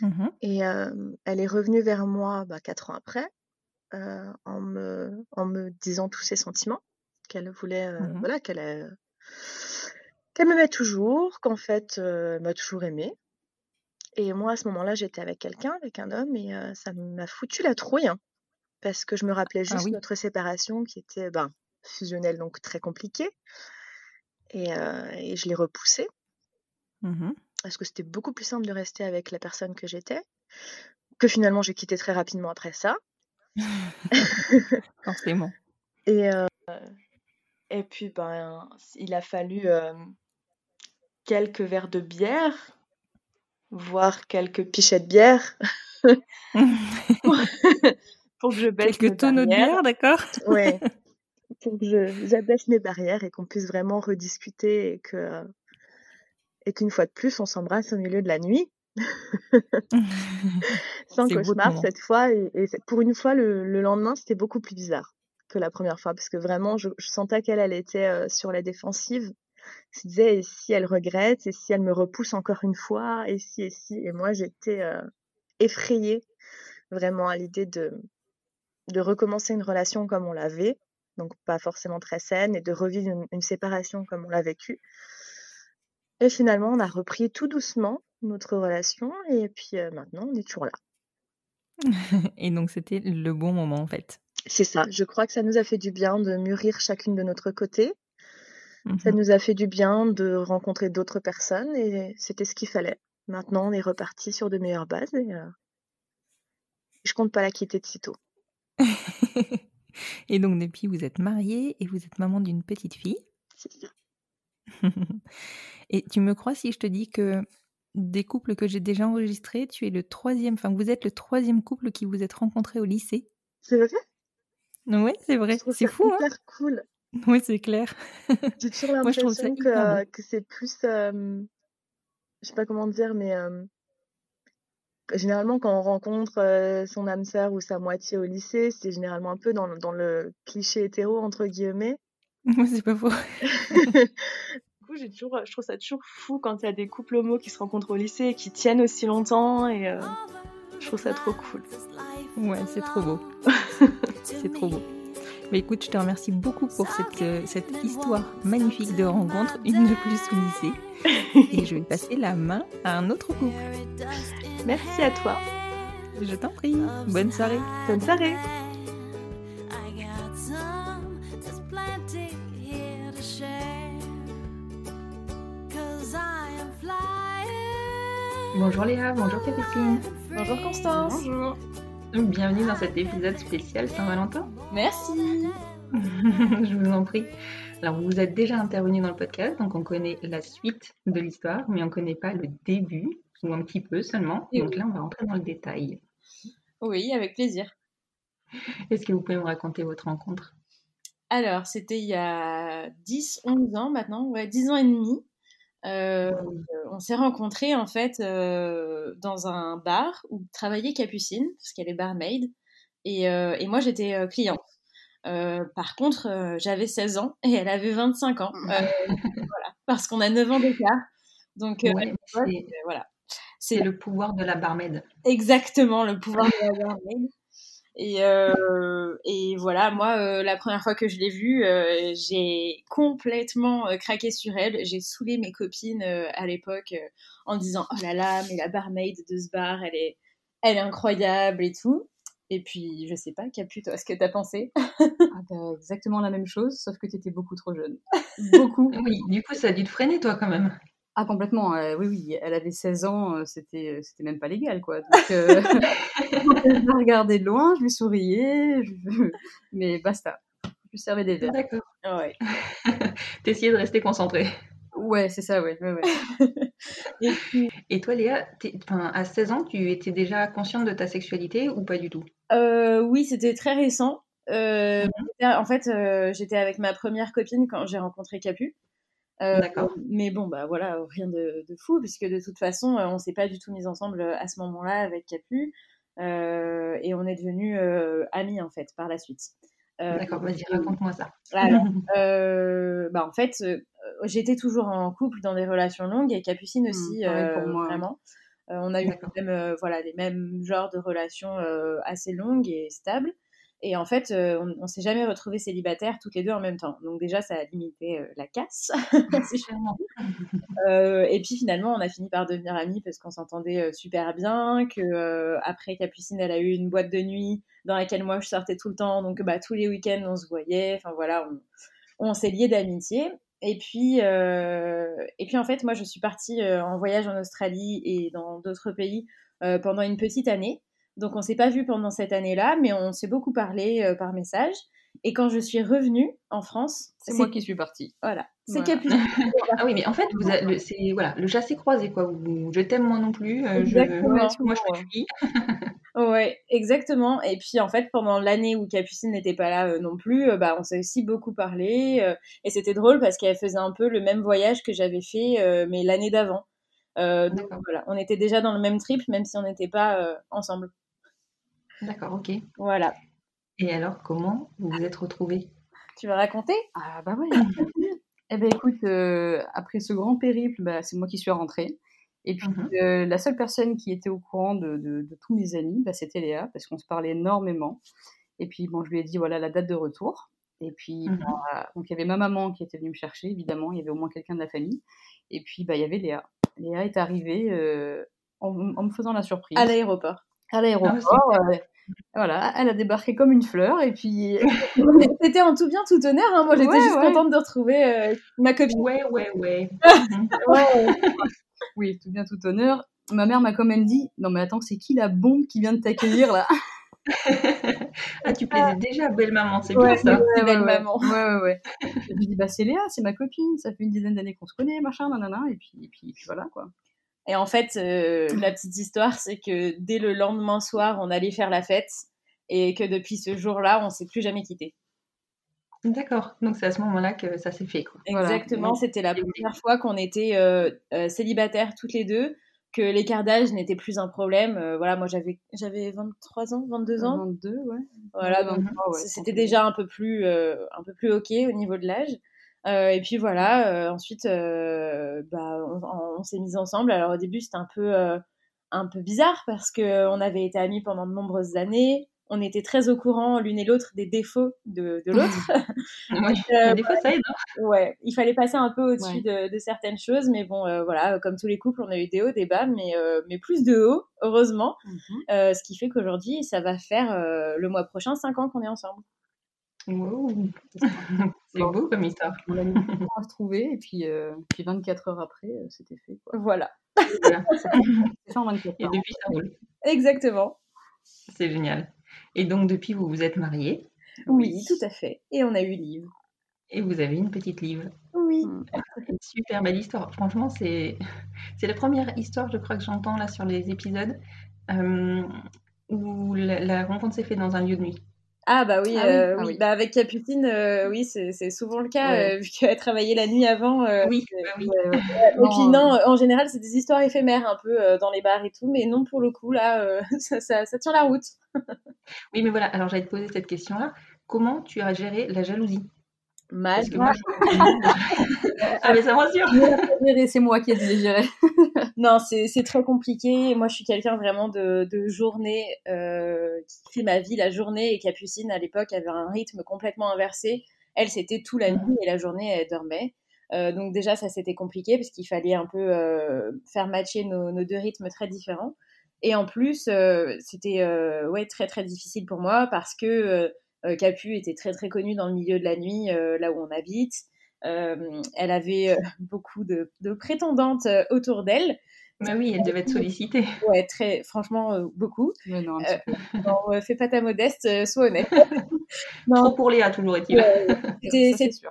Mhm. Et euh, elle est revenue vers moi bah, quatre ans après, euh, en me, en me disant tous ses sentiments, qu'elle voulait, euh, Mhm. voilà, qu'elle qu'elle m'aimait toujours, qu'en fait, elle m'a toujours aimée. Et moi, à ce moment-là, j'étais avec quelqu'un, avec un homme, et ça m'a foutu la trouille, hein, parce que je me rappelais Ah juste oui. notre séparation qui était ben, fusionnelle, donc très compliquée. Et, et je l'ai repoussée, Mhm. Parce que c'était beaucoup plus simple de rester avec la personne que j'étais, que finalement j'ai quitté très rapidement après ça. Forcément. Et, euh, et puis, ben, il a fallu euh, quelques verres de bière, voire quelques pichets de bière, pour, que je baisse mes Quelques tonneaux de barrières. bière, d'accord Ouais, pour que j'abaisse mes barrières et qu'on puisse vraiment rediscuter et que et qu'une fois de plus, on s'embrasse au milieu de la nuit. Sans cauchemar cette fois. Et, pour une fois, le, le lendemain, c'était beaucoup plus bizarre que la première fois. Parce que vraiment, je, je sentais qu'elle, elle était euh, sur la défensive. Elle se disait, et si elle regrette, et si elle me repousse encore une fois, et si, et si. Et moi, j'étais euh, effrayée vraiment à l'idée de, de recommencer une relation comme on l'avait. donc pas forcément très saine, et de revivre une, une séparation comme on l'a vécu. Et finalement, on a repris tout doucement notre relation, et puis euh, maintenant, on est toujours là. Et donc, c'était le bon moment, en fait. C'est ça. Je crois que ça nous a fait du bien de mûrir chacune de notre côté. Ça Mhm. nous a fait du bien de rencontrer d'autres personnes et c'était ce qu'il fallait. Maintenant, on est reparti sur de meilleures bases et euh, je compte pas la quitter de sitôt. Et donc, depuis, vous êtes mariée et vous êtes maman d'une petite fille. C'est ça. Et tu me crois si je te dis que des couples que j'ai déjà enregistrés, tu es le troisième, enfin, vous êtes le troisième couple qui vous êtes rencontré au lycée. C'est vrai? Ouais, c'est vrai. C'est fou, hein cool. Oui, c'est clair. J'ai toujours l'impression que, que c'est plus, euh, je sais pas comment dire, mais euh, généralement quand on rencontre euh, son âme sœur ou sa moitié au lycée, c'est généralement un peu dans, dans le cliché hétéro entre guillemets. Moi, c'est pas faux. Du coup, j'ai toujours, je trouve ça toujours fou quand il y a des couples homo qui se rencontrent au lycée et qui tiennent aussi longtemps et euh, je trouve ça trop cool. Ouais, c'est trop beau. c'est trop beau. Mais écoute, je te remercie beaucoup pour cette, euh, cette histoire magnifique de rencontre, une de plus au lycée. Et je vais passer la main à un autre couple. Merci à toi. Je t'en prie. Bonne soirée. Bonne soirée. Bonjour Léa, bonjour Capucine. Bonjour Constance. Bonjour. Bienvenue dans cet épisode spécial Saint-Valentin. Merci. Je vous en prie. Alors, vous êtes déjà intervenu dans le podcast, donc on connaît la suite de l'histoire, mais on ne connaît pas le début, ou un petit peu seulement. Et donc oui. là, on va rentrer dans le détail. Oui, avec plaisir. Est-ce que vous pouvez me raconter votre rencontre? Alors, c'était il y a 10, 11 ans maintenant, ouais, 10 ans et demi. Euh, on s'est rencontrés en fait euh, dans un bar où travaillait Capucine, parce qu'elle est barmaid, et, euh, et moi j'étais cliente. Par contre, j'avais 16 ans et elle avait 25 ans. Euh, voilà, parce qu'on a 9 ans d'écart. Donc, Ouais, ouais, c'est- voilà. C'est le pouvoir de la barmaid. Exactement, le pouvoir de la barmaid. Et, euh, et voilà, moi, euh, la première fois que je l'ai vue, euh, j'ai complètement euh, craqué sur elle. J'ai saoulé mes copines euh, à l'époque euh, en disant Oh là là, mais la barmaid de ce bar, elle est, elle est incroyable et tout. Et puis, je sais pas, Capu, toi, ce que t'as pensé? Ah bah, exactement la même chose, sauf que tu étais beaucoup trop jeune. Beaucoup. Oui, du coup, ça a dû te freiner, toi, quand même. Ah, complètement. euh, oui, oui, elle avait 16 ans, euh, c'était, c'était même pas légal, quoi. Donc, euh, je la regardais de loin, je lui souriais, je- mais basta. Je lui servais des verres. D'accord. Ouais. T'essayais de rester concentré. Ouais, c'est ça, ouais. ouais, ouais. Et toi, Léa, à 16 ans, tu étais déjà consciente de ta sexualité ou pas du tout? Euh, oui, c'était très récent. Euh, j'étais- en fait, euh, j'étais avec ma première copine quand j'ai rencontré Capu. Euh, D'accord. mais bon, bah voilà, rien de, de fou, puisque de toute façon, euh, on s'est pas du tout mis ensemble à ce moment-là avec Capu. Euh, et on est devenus euh, amis, en fait, par la suite. Euh, D'accord, vas-y, raconte-moi ça. alors, euh, bah en fait, euh, j'étais toujours en couple dans des relations longues et Capucine aussi, Hmm, pareil pour euh, moi. vraiment. Euh, on a eu mêmes, euh, voilà, les mêmes genres de relations euh, assez longues et stables. Et en fait, euh, on, on s'est jamais retrouvés célibataires toutes les deux en même temps. Donc déjà, ça a limité euh, la casse. Euh, et puis finalement, on a fini par devenir amis parce qu'on s'entendait super bien. Que après, Capucine, elle a eu une boîte de nuit dans laquelle moi je sortais tout le temps. Donc bah, tous les week-ends, on se voyait. Enfin voilà, on, s'est liés d'amitié. Et puis, et puis en fait, moi, je suis partie en voyage en Australie et dans d'autres pays pendant une petite année. Donc, on s'est pas vu pendant cette année-là, mais on s'est beaucoup parlé euh, par message. Et quand je suis revenue en France, C'est moi qui suis partie. Voilà, c'est Voilà. Capucine. Ah oui, mais en fait, vous le- c'est voilà, le chassé croisé quoi. Vous- je t'aime moi non plus. euh, je, Exactement. moi je te fuis. Ouais, exactement. Et puis en fait, pendant l'année où Capucine n'était pas là euh, non plus, bah on s'est aussi beaucoup parlé. et c'était drôle parce qu'elle faisait un peu le même voyage que j'avais fait, mais l'année d'avant. Donc voilà, on était déjà dans le même trip, même si on n'était pas ensemble. D'accord, ok. Voilà. Et alors, comment vous vous êtes retrouvés? Tu vas raconter? Ah bah ouais. eh ben écoute, euh, après ce grand périple, bah, c'est moi qui suis rentrée. Et puis Mhm. euh, la seule personne qui était au courant de, de- de tous mes amis, bah, c'était Léa, parce qu'on se parlait énormément. Et puis bon, je lui ai dit voilà la date de retour. Et puis, Mhm. bah, donc il y avait ma maman qui était venue me chercher, évidemment, il y avait au moins quelqu'un de la famille. Et puis, bah, il y avait Léa. Léa est arrivée euh, en, en me faisant la surprise. À l'aéroport. À l'aéroport. euh, voilà, elle a débarqué comme une fleur et puis. C'était en tout bien, tout honneur. Hein. Moi, j'étais Ouais, juste ouais. contente de retrouver euh, ma copine. Ouais, ouais, ouais. oui, tout bien, tout honneur. Ma mère m'a quand même dit Non, mais attends, c'est qui la bombe qui vient de t'accueillir là Ah, tu plaisais déjà à belle maman, c'est Ouais, bien ça. ouais, ouais, belle ouais. maman. Ouais, ouais, ouais. Je lui dis Bah, c'est Léa, c'est ma copine, ça fait une dizaine d'années qu'on se connaît, machin, nanana. Et puis, et puis, et puis voilà quoi. Et en fait, euh, la petite histoire, c'est que dès le lendemain soir, on allait faire la fête et que depuis ce jour-là, on s'est plus jamais quitté. D'accord, donc c'est à ce moment-là que ça s'est fait. Quoi. Exactement, Voilà. c'était la première fois qu'on était euh, euh, célibataires toutes les deux, que l'écart d'âge n'était plus un problème. Euh, voilà, moi j'avais j'avais 23 ans, 22 ans. 22, ouais. Voilà, 22, donc 23, ouais, c- c'était déjà un peu plus euh, un peu plus ok au niveau de l'âge. Euh, et puis voilà, euh, ensuite euh, bah, on, s'est mis ensemble. Alors au début c'était un peu euh, un peu bizarre parce que on avait été amis pendant de nombreuses années. On était très au courant l'une et l'autre des défauts de, de l'autre. Ouais, Euh, des fois ça aide. hein. Ouais, il fallait passer un peu au-dessus de, de certaines choses, mais bon, euh, voilà, comme tous les couples, on a eu des hauts, des bas, mais, euh, mais plus de hauts, heureusement. Euh, ce qui fait qu'aujourd'hui, ça va faire euh, le mois prochain 5 ans qu'on est ensemble. Wow. C'est beau comme histoire. On a mis à se trouver et puis, euh, puis 24 heures après, euh, c'était fait. Quoi. Voilà, Voilà. C'est fait en 24 Et heures. depuis ça roule. exactement. C'est génial. Et donc depuis vous vous êtes mariés Oui, tout à fait. Et on a eu Liv. et vous avez une petite livre. Oui. Une super belle histoire. Franchement, c'est c'est la première histoire, je crois, que j'entends là sur les épisodes euh, où la, la rencontre s'est faite dans un lieu de nuit. Ah bah oui, Ah oui, euh, ah oui. oui. Bah, avec Capucine, euh, oui, c'est souvent le cas, Ouais. euh, vu qu'elle travaillait la nuit avant. Oui, bah oui. Et puis non, en général, c'est des histoires éphémères un peu dans les bars et tout, mais non, pour le coup, là, ça, ça, ça tient la route. Oui, mais voilà. Alors j'allais te poser cette question-là. Comment tu as géré la jalousie? Mal. Parce que moi, je... ah mais ça me rassure. C'est moi qui ai dû gérer. Non, c'est très compliqué. Moi, je suis quelqu'un vraiment de, de journée euh, qui fait ma vie la journée. Et Capucine, à l'époque, avait un rythme complètement inversé. Elle, c'était tout la nuit et la journée, elle dormait. Euh, donc déjà, ça, c'était compliqué parce qu'il fallait un peu euh, faire matcher nos, nos deux rythmes très différents. Et en plus, c'était ouais, très, très difficile pour moi parce que Capu était très, très connue dans le milieu de la nuit, euh, là où on habite. Euh, elle avait euh, beaucoup de, de prétendantes euh, autour d'elle. Bah oui, elle devait être sollicitée. Ouais, très, franchement, euh, beaucoup. Non, Euh, non, euh, fais pas ta modeste, euh, sois honnête. Trop pour Léa, toujours est-il. Ouais,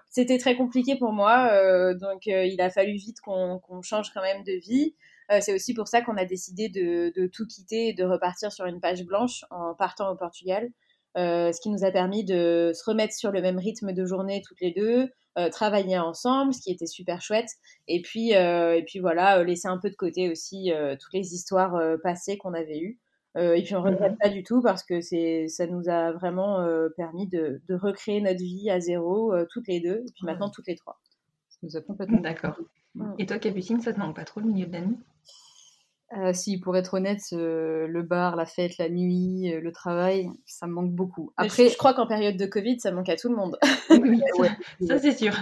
C'était très compliqué pour moi, euh, donc euh, il a fallu vite qu'on change quand même de vie. Euh, c'est aussi pour ça qu'on a décidé de, de tout quitter et de repartir sur une page blanche en partant au Portugal, euh, ce qui nous a permis de se remettre sur le même rythme de journée toutes les deux, euh, travailler ensemble, ce qui était super chouette, et puis euh, et puis voilà, euh, laisser un peu de côté aussi euh, toutes les histoires euh, passées qu'on avait eues. Euh, et puis on regrette pas du tout parce que c'est ça nous a vraiment euh, permis de, de recréer notre vie à zéro euh, toutes les deux et puis maintenant toutes les trois. Ça nous a complètement. D'accord. Mm. Et toi, Capucine, ça te manque pas trop le milieu de la nuit? Euh, si, pour être honnête, euh, le bar, la fête, la nuit, euh, le travail, ça me manque beaucoup. Après, je, je crois qu'en période de Covid ça manque à tout le monde. Oui, ouais, ça c'est sûr.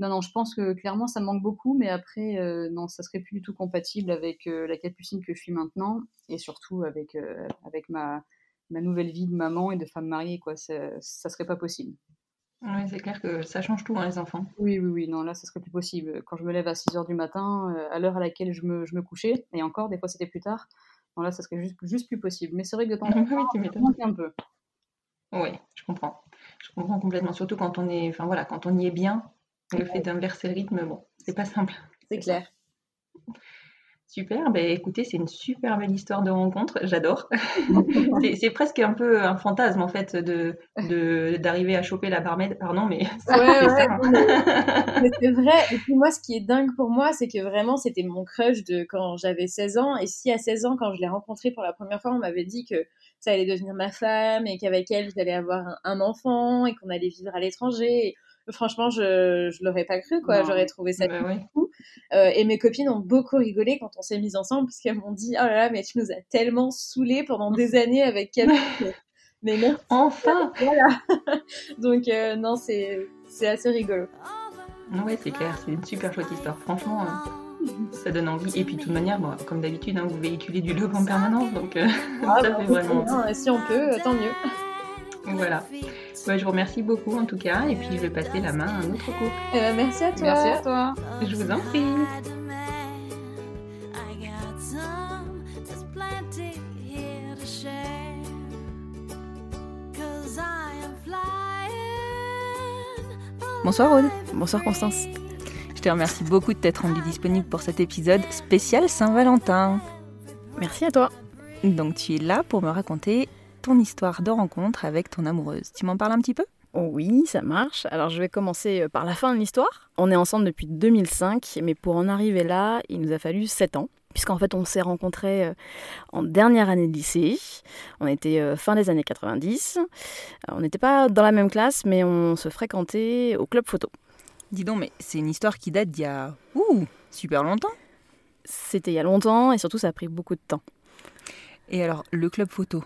Non, non, je pense que clairement ça me manque beaucoup, mais après, non, ça serait plus du tout compatible avec la capucine que je suis maintenant, et surtout avec, avec ma, ma nouvelle vie de maman et de femme mariée, quoi. Ça, ça serait pas possible. Oui, c'est clair que ça change tout, hein, les enfants. Oui, oui, oui, non, là, ça serait plus possible. Quand je me lève à 6 heures du matin, euh, à l'heure à laquelle je me, je me couchais, et encore, des fois c'était plus tard, non, là, ça serait juste, juste plus possible. Mais c'est vrai que de temps en temps, ça manque un peu. Oui, je comprends. Je comprends complètement. Surtout quand on est, enfin voilà, quand on y est bien, le fait d'inverser le rythme, bon, c'est pas simple. C'est clair. Super, ben écoutez, c'est une super belle histoire de rencontre, j'adore. c'est, c'est presque un peu un fantasme en fait de, d'arriver à choper la barmaid, pardon, mais c'est Ouais, c'est ouais, hein. Vrai. Et puis moi, ce qui est dingue pour moi, c'est que vraiment, c'était mon crush de quand j'avais 16 ans. Et si à 16 ans, quand je l'ai rencontré pour la première fois, on m'avait dit que ça allait devenir ma femme et qu'avec elle, j'allais avoir un, un enfant et qu'on allait vivre à l'étranger. Franchement, je je l'aurais pas cru, quoi. J'aurais trouvé ça Bah. Euh, et mes copines ont beaucoup rigolé quand on s'est mis ensemble parce qu'elles m'ont dit, oh là là, mais tu nous as tellement saoulés pendant des années avec Camille. Mais merci. Enfin Voilà. Donc, euh, non, c'est assez rigolo. Ah Ouais, c'est clair, c'est une super chouette histoire. Franchement, euh, ça donne envie. Et puis, de toute manière, bon, comme d'habitude, hein, vous véhiculez du love en permanence, donc euh, Ah, ça bah, fait vraiment. non, si on peut, tant mieux. Voilà. Ouais, je vous remercie beaucoup en tout cas, et puis je vais passer la main à un autre couple. Euh, merci à toi. Merci à toi. Je vous en prie. Bonsoir Aude. Bonsoir Constance. Je te remercie beaucoup de t'être rendue disponible pour cet épisode spécial Saint-Valentin. Merci à toi. Donc tu es là pour me raconter ton histoire de rencontre avec ton amoureuse. Tu m'en parles un petit peu? Oui, ça marche. Alors je vais commencer euh, par la fin de l'histoire. On est ensemble depuis 2005, mais pour en arriver là, il nous a fallu 7 ans. Puisqu'en fait, on s'est rencontrés euh, en dernière année de lycée. On était euh, fin des années 90. Euh, On n'était pas dans la même classe, mais on se fréquentait au club photo. Dis donc, mais c'est une histoire qui date d'il y a... Ouh, super longtemps. C'était il y a longtemps et surtout, ça a pris beaucoup de temps. Et alors, le club photo?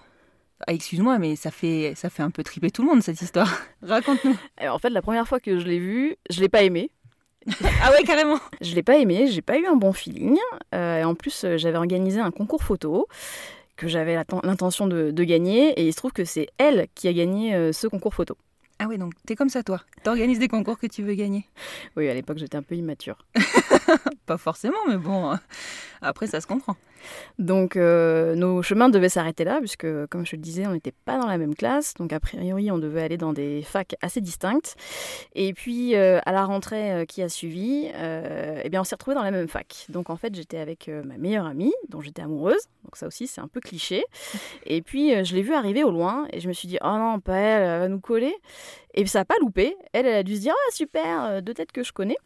Ah, Excuse-moi, mais ça fait, ça fait un peu triper tout le monde cette histoire. Raconte-nous. En fait, la première fois que je l'ai vu, je l'ai pas aimé. ah ouais, carrément. Je l'ai pas aimé, j'ai pas eu un bon feeling. Euh, et en plus, euh, j'avais organisé un concours photo que j'avais l'intention de, de gagner. Et il se trouve que c'est elle qui a gagné euh, ce concours photo. Ah ouais, donc t'es comme ça toi. T'organises des concours que tu veux gagner. Oui, à l'époque, j'étais un peu immature. Pas forcément, mais bon, euh, après ça se comprend. Donc euh, nos chemins devaient s'arrêter là, puisque comme je te le disais, on n'était pas dans la même classe. Donc a priori, on devait aller dans des facs assez distinctes. Et puis euh, à la rentrée qui a suivi, euh, eh bien, on s'est retrouvés dans la même fac. Donc en fait, j'étais avec ma meilleure amie, dont j'étais amoureuse. Donc ça aussi, c'est un peu cliché. Et puis je l'ai vue arriver au loin, et je me suis dit, oh non, pas elle, elle va nous coller. Et ça n'a pas loupé. Elle, elle a dû se dire, ah super, deux têtes que je connais.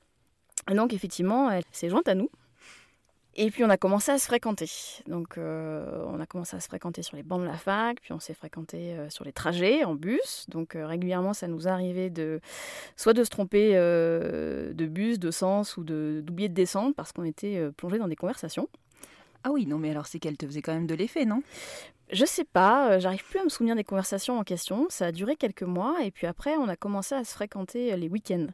Et donc effectivement, elle s'est jointe à nous. Et puis on a commencé à se fréquenter. Donc euh, on a commencé à se fréquenter sur les bancs de la fac, puis on s'est fréquenté euh, sur les trajets en bus. Donc euh, régulièrement ça nous arrivait de soit de se tromper de bus, de sens ou de d'oublier de descendre parce qu'on était plongé dans des conversations. Ah oui, non mais alors c'est qu'elle te faisait quand même de l'effet, non? Je sais pas, j'arrive plus à me souvenir des conversations en question. Ça a duré quelques mois et puis après on a commencé à se fréquenter les week-ends.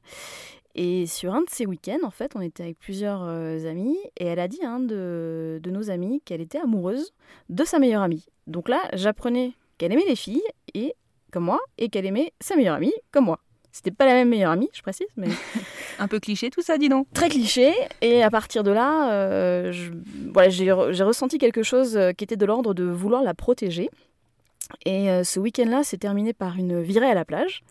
Et sur un de ces week-ends, en fait, on était avec plusieurs euh, amis et elle a dit à un de, de nos amis qu'elle était amoureuse de sa meilleure amie. Donc là, j'apprenais qu'elle aimait les filles et comme moi et qu'elle aimait sa meilleure amie comme moi. C'était pas la même meilleure amie, je précise, mais Un peu cliché tout ça, dis donc. très cliché. Et à partir de là, euh, je- voilà, j'ai re- j'ai ressenti quelque chose euh, qui était de l'ordre de vouloir la protéger. Et euh, ce week-end-là s'est terminé par une virée à la plage.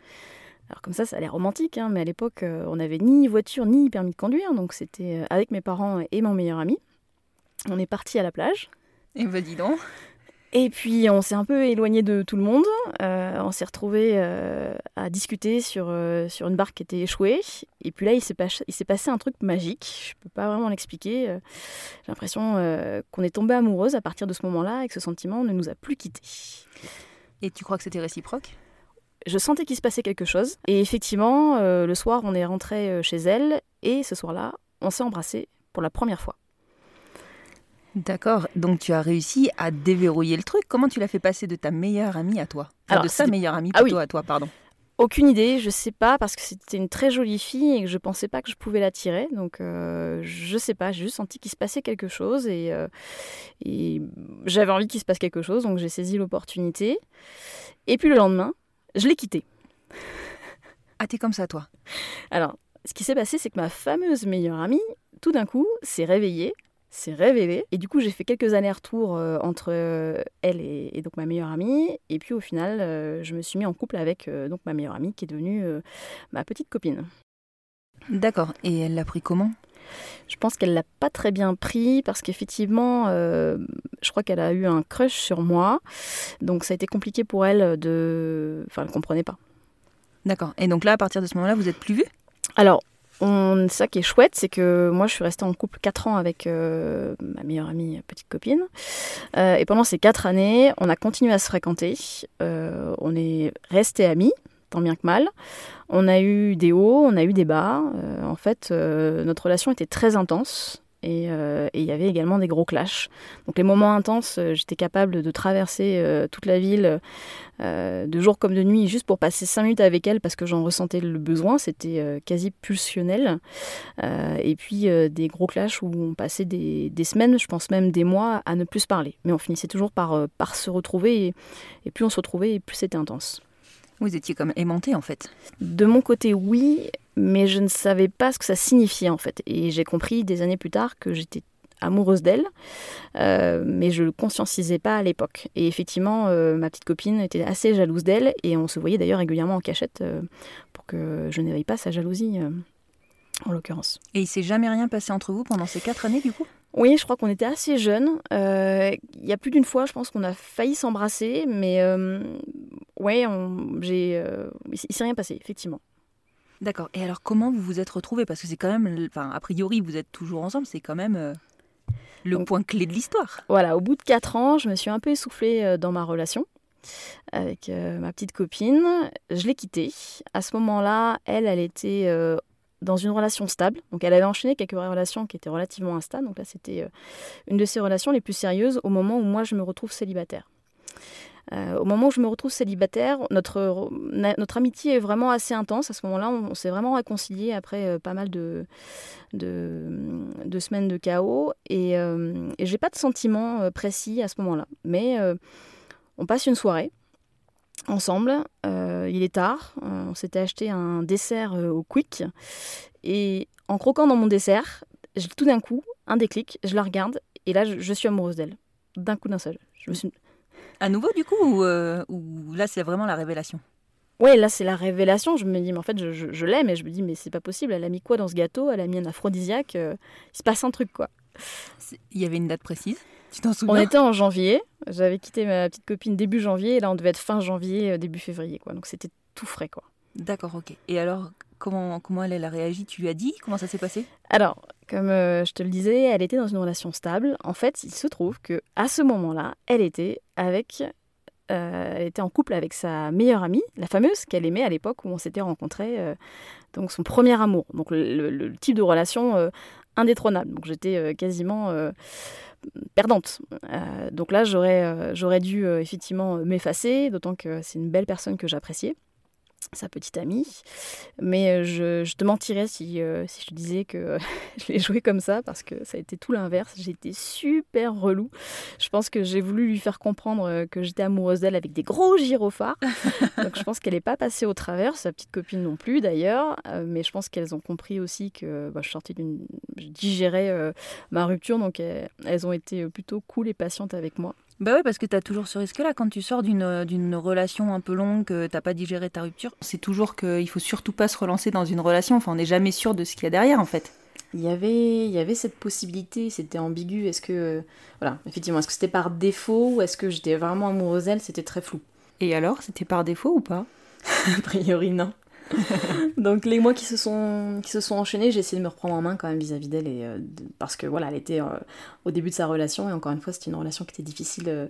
Alors comme ça, ça a l'air romantique, hein, mais à l'époque, euh, on n'avait ni voiture ni permis de conduire, donc c'était euh, avec mes parents et mon meilleur ami. On est parti à la plage. Et bah dis donc. Et puis on s'est un peu éloigné de tout le monde. Euh, on s'est retrouvé à discuter sur, euh, sur une barque qui était échouée. Et puis là, il s'est pas- il s'est passé un truc magique. Je peux pas vraiment l'expliquer. J'ai l'impression qu'on est tombé amoureuse à partir de ce moment-là et que ce sentiment ne nous a plus quittés. Et tu crois que c'était réciproque? Je sentais qu'il se passait quelque chose. Et effectivement, euh, le soir, on est rentré euh, chez elle. Et ce soir-là, on s'est embrassé pour la première fois. D'accord, donc tu as réussi à déverrouiller le truc. Comment tu l'as fait passer de ta meilleure amie à toi? Enfin, Alors, De sa meilleure amie Ah oui. plutôt à toi, pardon. Aucune idée, je sais pas, parce que c'était une très jolie fille et que je pensais pas que je pouvais l'attirer. Donc, euh, je sais pas, j'ai juste senti qu'il se passait quelque chose et, euh, et j'avais envie qu'il se passe quelque chose, donc j'ai saisi l'opportunité. Et puis le lendemain, je l'ai quitté. Ah, t'es comme ça, toi Alors, ce qui s'est passé, c'est que ma fameuse meilleure amie, tout d'un coup, s'est réveillée, s'est révélée. Et du coup, j'ai fait quelques allers-retours euh, entre euh, elle et, et donc ma meilleure amie. Et puis au final, euh, je me suis mis en couple avec donc ma meilleure amie qui est devenue ma petite copine. D'accord, et elle l'a pris comment? Je pense qu'elle l'a pas très bien pris parce qu'effectivement, euh, je crois qu'elle a eu un crush sur moi. Donc ça a été compliqué pour elle de... Enfin, elle comprenait pas. D'accord, et donc là, à partir de ce moment-là, vous êtes plus vus? Alors, on, ça qui est chouette, c'est que moi, je suis restée en couple 4 ans avec euh, ma meilleure amie, petite copine. Euh, et pendant ces 4 années, on a continué à se fréquenter. Euh, on est restés amis, tant bien que mal. On a eu des hauts, on a eu des bas. Euh, en fait, euh, notre relation était très intense. et euh, et il y avait également des gros clashs. Donc les moments intenses, j'étais capable de traverser toute la ville de jour comme de nuit juste pour passer cinq minutes avec elle parce que j'en ressentais le besoin. C'était quasi pulsionnel. Et puis des gros clashs où on passait des, semaines, je pense même des mois, à ne plus se parler. Mais on finissait toujours par, par se retrouver et, et plus on se retrouvait et plus c'était intense. Vous étiez comme aimanté en fait. De mon côté, oui, mais je ne savais pas ce que ça signifiait en fait. Et j'ai compris des années plus tard que j'étais amoureuse d'elle, euh, mais je le conscientisais pas à l'époque. Et effectivement, euh, ma petite copine était assez jalouse d'elle, et on se voyait d'ailleurs régulièrement en cachette euh, pour que je n'éveille pas sa jalousie, en l'occurrence. Et il s'est jamais rien passé entre vous pendant ces quatre années du coup? Oui, je crois qu'on était assez jeunes. Euh, Il y a plus d'une fois, je pense qu'on a failli s'embrasser, mais euh, ouais, on- j'ai, euh, il s'est- rien passé, effectivement. D'accord. Et alors comment vous vous êtes retrouvés? Parce que c'est quand même, enfin a priori vous êtes toujours ensemble, c'est quand même euh, le point clé de l'histoire. Voilà, au bout de 4 ans, je me suis un peu essoufflée euh, dans ma relation avec euh, ma petite copine. Je l'ai quittée. À ce moment-là, elle, elle était euh, dans une relation stable. Donc elle avait enchaîné quelques relations qui étaient relativement instables. Donc là, c'était euh, une de ses relations les plus sérieuses au moment où moi, je me retrouve célibataire. Euh, au moment où je me retrouve célibataire, notre, notre amitié est vraiment assez intense. À ce moment-là, on, s'est vraiment réconciliés après euh, pas mal de, de, de semaines de chaos. Et, euh, et j'ai pas de sentiment précis à ce moment-là. Mais on passe une soirée ensemble. Euh, il est tard. Euh, on s'était acheté un dessert euh, au Quick. Et en croquant dans mon dessert, tout d'un coup un déclic. Je la regarde et là, je, je suis amoureuse d'elle. D'un coup, d'un seul. Je me suis... À nouveau du coup ou, ou là c'est vraiment la révélation? Ouais, là c'est la révélation. Je me dis, mais en fait, je, je- l'aime et je me dis, mais c'est pas possible. Elle a mis quoi dans ce gâteau? Elle a mis un aphrodisiaque. il se passe un truc, quoi. Il y avait une date précise? Tu t'en souviens On était en janvier. J'avais quitté ma petite copine début janvier et là on devait être fin janvier, euh, début février, quoi. Donc c'était tout frais, quoi. D'accord, ok. Et alors comment, comment elle, elle a réagi? Tu lui as dit? Comment ça s'est passé? Alors, comme euh, je te le disais, elle était dans une relation stable. En fait, il se trouve que à ce moment-là, elle était avec, euh, elle était en couple avec sa meilleure amie, la fameuse qu'elle aimait à l'époque où on s'était rencontrés, euh, donc son premier amour. Donc le, le- le type de relation euh, indétrônable. Donc j'étais euh, quasiment euh, perdante. Euh, donc là, j'aurais euh, j'aurais dû euh, effectivement m'effacer, d'autant que c'est une belle personne que j'appréciais sa petite amie. Mais euh, je, je te mentirais si, euh, si je te disais que je l'ai joué comme ça, parce que ça a été tout l'inverse. Été super relou. Je pense que j'ai voulu lui faire comprendre euh, que j'étais amoureuse d'elle avec des gros gyrophares. Donc je pense qu'elle n'est pas passée au travers, sa petite copine non plus d'ailleurs. Euh, mais je pense qu'elles ont compris aussi que bah, je sortais d'une... Je digérais euh, ma rupture, donc elles, elles ont été plutôt cool et patientes avec moi. Bah ouais, parce que tu as toujours ce risque-là. Quand tu sors d'une euh, d'une relation un peu longue, que t'as pas digéré ta rupture, c'est toujours qu'il faut surtout pas se relancer dans une relation. Enfin, on n'est jamais sûr de ce qu'il y a derrière, en fait. Il y avait, il y avait cette possibilité, c'était ambigu. Est-ce que, euh, voilà, effectivement, est-ce que c'était par défaut ou est-ce que j'étais vraiment amoureuse d'elle? C'était très flou. Et alors, c'était par défaut ou pas? A priori, non. Donc les mois qui se sont qui se sont enchaînés, j'ai essayé de me reprendre en main quand même vis-à-vis d'elle et euh, de- parce que voilà, elle était euh, au début de sa relation et encore une fois, c'était une relation qui était difficile euh,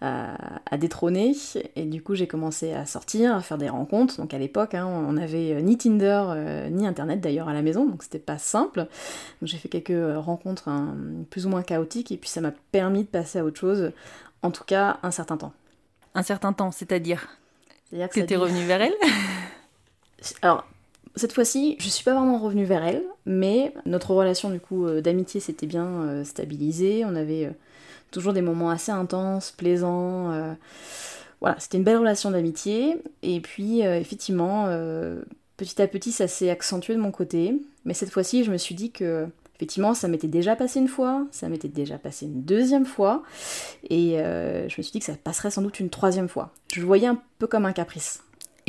à, à détrôner et du coup, j'ai commencé à sortir, à faire des rencontres. Donc à l'époque, hein, on avait euh, ni Tinder ni internet d'ailleurs à la maison, donc c'était pas simple. Donc j'ai fait quelques rencontres hein, plus ou moins chaotiques et puis ça m'a permis de passer à autre chose, en tout cas un certain temps. Un certain temps, c'est-à-dire C'est-à-dire que ça t'es dure- revenu vers elle? Alors, cette fois-ci, je suis pas vraiment revenue vers elle, mais notre relation du coup euh, d'amitié s'était bien euh, stabilisée. On avait euh, toujours des moments assez intenses, plaisants. Voilà, c'était une belle relation d'amitié. Et puis, effectivement, petit à petit, ça s'est accentué de mon côté. Mais cette fois-ci, je me suis dit que, effectivement, ça m'était déjà passé une fois, ça m'était déjà passé une deuxième fois. Et je me suis dit que ça passerait sans doute une troisième fois. Je le voyais un peu comme un caprice.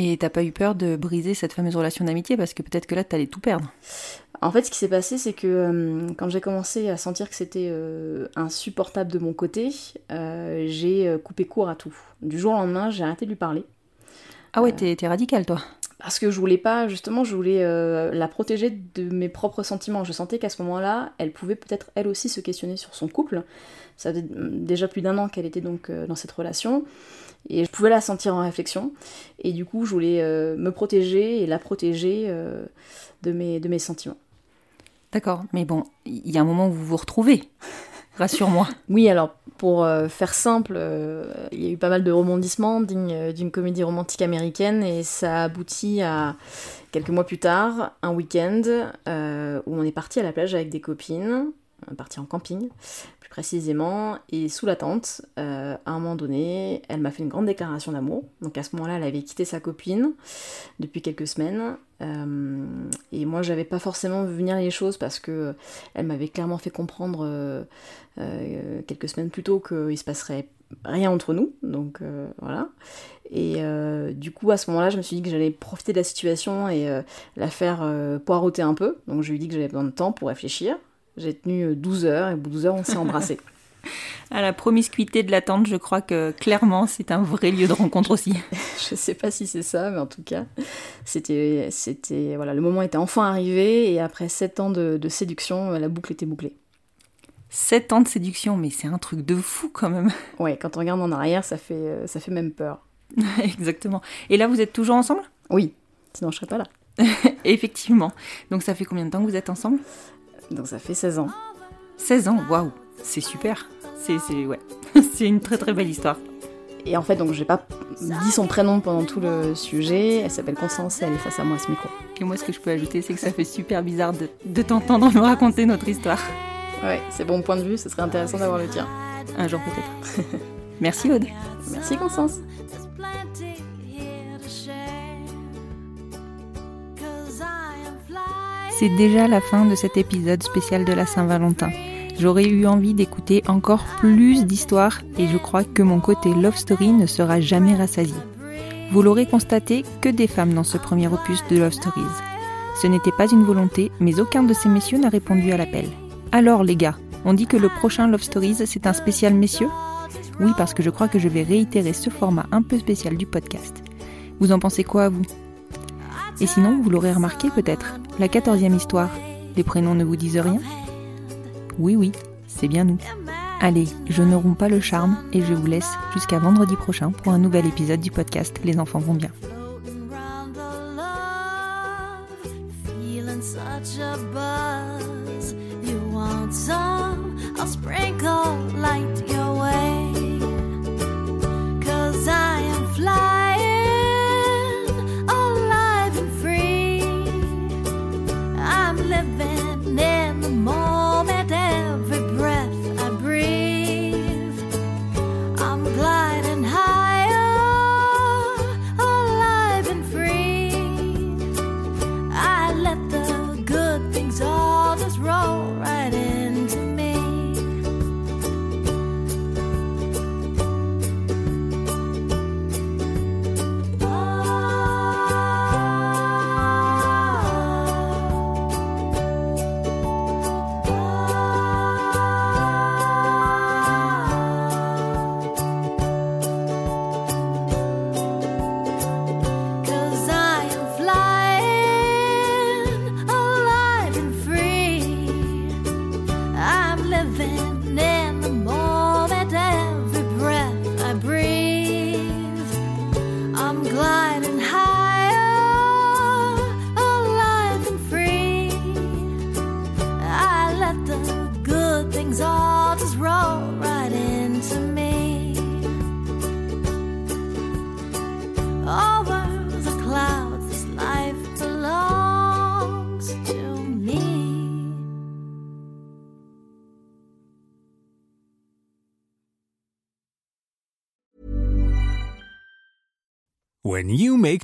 Et t'as pas eu peur de briser cette fameuse relation d'amitié parce que peut-être que là t'allais tout perdre. En fait, ce qui s'est passé, c'est que euh, quand j'ai commencé à sentir que c'était euh, insupportable de mon côté, euh, j'ai coupé court à tout. Du jour au lendemain, j'ai arrêté de lui parler. Ah ouais, t'es t'es radical toi. Parce que je voulais pas, justement, je voulais euh, la protéger de mes propres sentiments. Je sentais qu'à ce moment-là, elle pouvait peut-être elle aussi se questionner sur son couple. Ça faisait mm, déjà plus d'un an qu'elle était donc euh, dans cette relation. Et je pouvais la sentir en réflexion. Et du coup, je voulais euh, me protéger et la protéger euh, de, mes, de mes sentiments. D'accord, mais bon, il y a un moment où vous vous retrouvez. Rassure-moi. Oui, alors pour euh, faire simple, il y a eu pas mal de rebondissements dignes d'une comédie romantique américaine et ça aboutit à quelques mois plus tard, un week-end où on est parti à la plage avec des copines, on est parti en camping plus précisément, et sous la tente, euh, à un moment donné, elle m'a fait une grande déclaration d'amour. Donc à ce moment-là, elle avait quitté sa copine depuis quelques semaines. Euh, et moi, j'avais pas forcément vu venir les choses parce que elle m'avait clairement fait comprendre euh, euh, quelques semaines plus tôt qu'il se passerait rien entre nous. Donc euh, voilà. Et euh, du coup, à ce moment-là, je me suis dit que j'allais profiter de la situation et euh, la faire euh, poireauter un peu. Donc je lui ai dit que j'avais besoin de temps pour réfléchir. J'ai tenu euh, 12 heures et au bout de 12 heures, on s'est embrassés. À la promiscuité de l'attente, je crois que clairement, c'est un vrai lieu de rencontre aussi. je sais pas si c'est ça, mais en tout cas, c'était, c'était, voilà, le moment était enfin arrivé et après 7 ans de, de séduction, la boucle était bouclée. 7 ans de séduction, mais c'est un truc de fou quand même. Ouais, quand on regarde en arrière, ça fait, euh, ça fait même peur. Exactement. Et là, vous êtes toujours ensemble? Oui, sinon je serais pas là. Effectivement. Donc ça fait combien de temps que vous êtes ensemble? Donc ça fait 16 ans. 16 ans, waouh, c'est super. C'est, c'est, ouais. c'est une très très belle histoire. Et en fait, donc j'ai pas dit son prénom pendant tout le sujet. Elle s'appelle Constance et elle est face à moi à ce micro. Et moi, ce que je peux ajouter, c'est que ça fait super bizarre de, de t'entendre me raconter notre histoire. Ouais, c'est bon point de vue, ce serait intéressant d'avoir le tien. Un jour peut-être. Merci Aude. Merci Constance. C'est déjà la fin de cet épisode spécial de la Saint-Valentin. J'aurais eu envie d'écouter encore plus d'histoires et je crois que mon côté love story ne sera jamais rassasié. Vous l'aurez constaté, que des femmes dans ce premier opus de Love Stories. Ce n'était pas une volonté, mais aucun de ces messieurs n'a répondu à l'appel. Alors les gars, on dit que le prochain Love Stories c'est un spécial messieurs? Oui, parce que je crois que je vais réitérer ce format un peu spécial du podcast. Vous en pensez quoi à vous? Et sinon, vous l'aurez remarqué peut-être, la quatorzième histoire, les prénoms ne vous disent rien Oui, oui, c'est bien nous. Allez, je ne romps pas le charme et je vous laisse jusqu'à vendredi prochain pour un nouvel épisode du podcast Les enfants vont bien.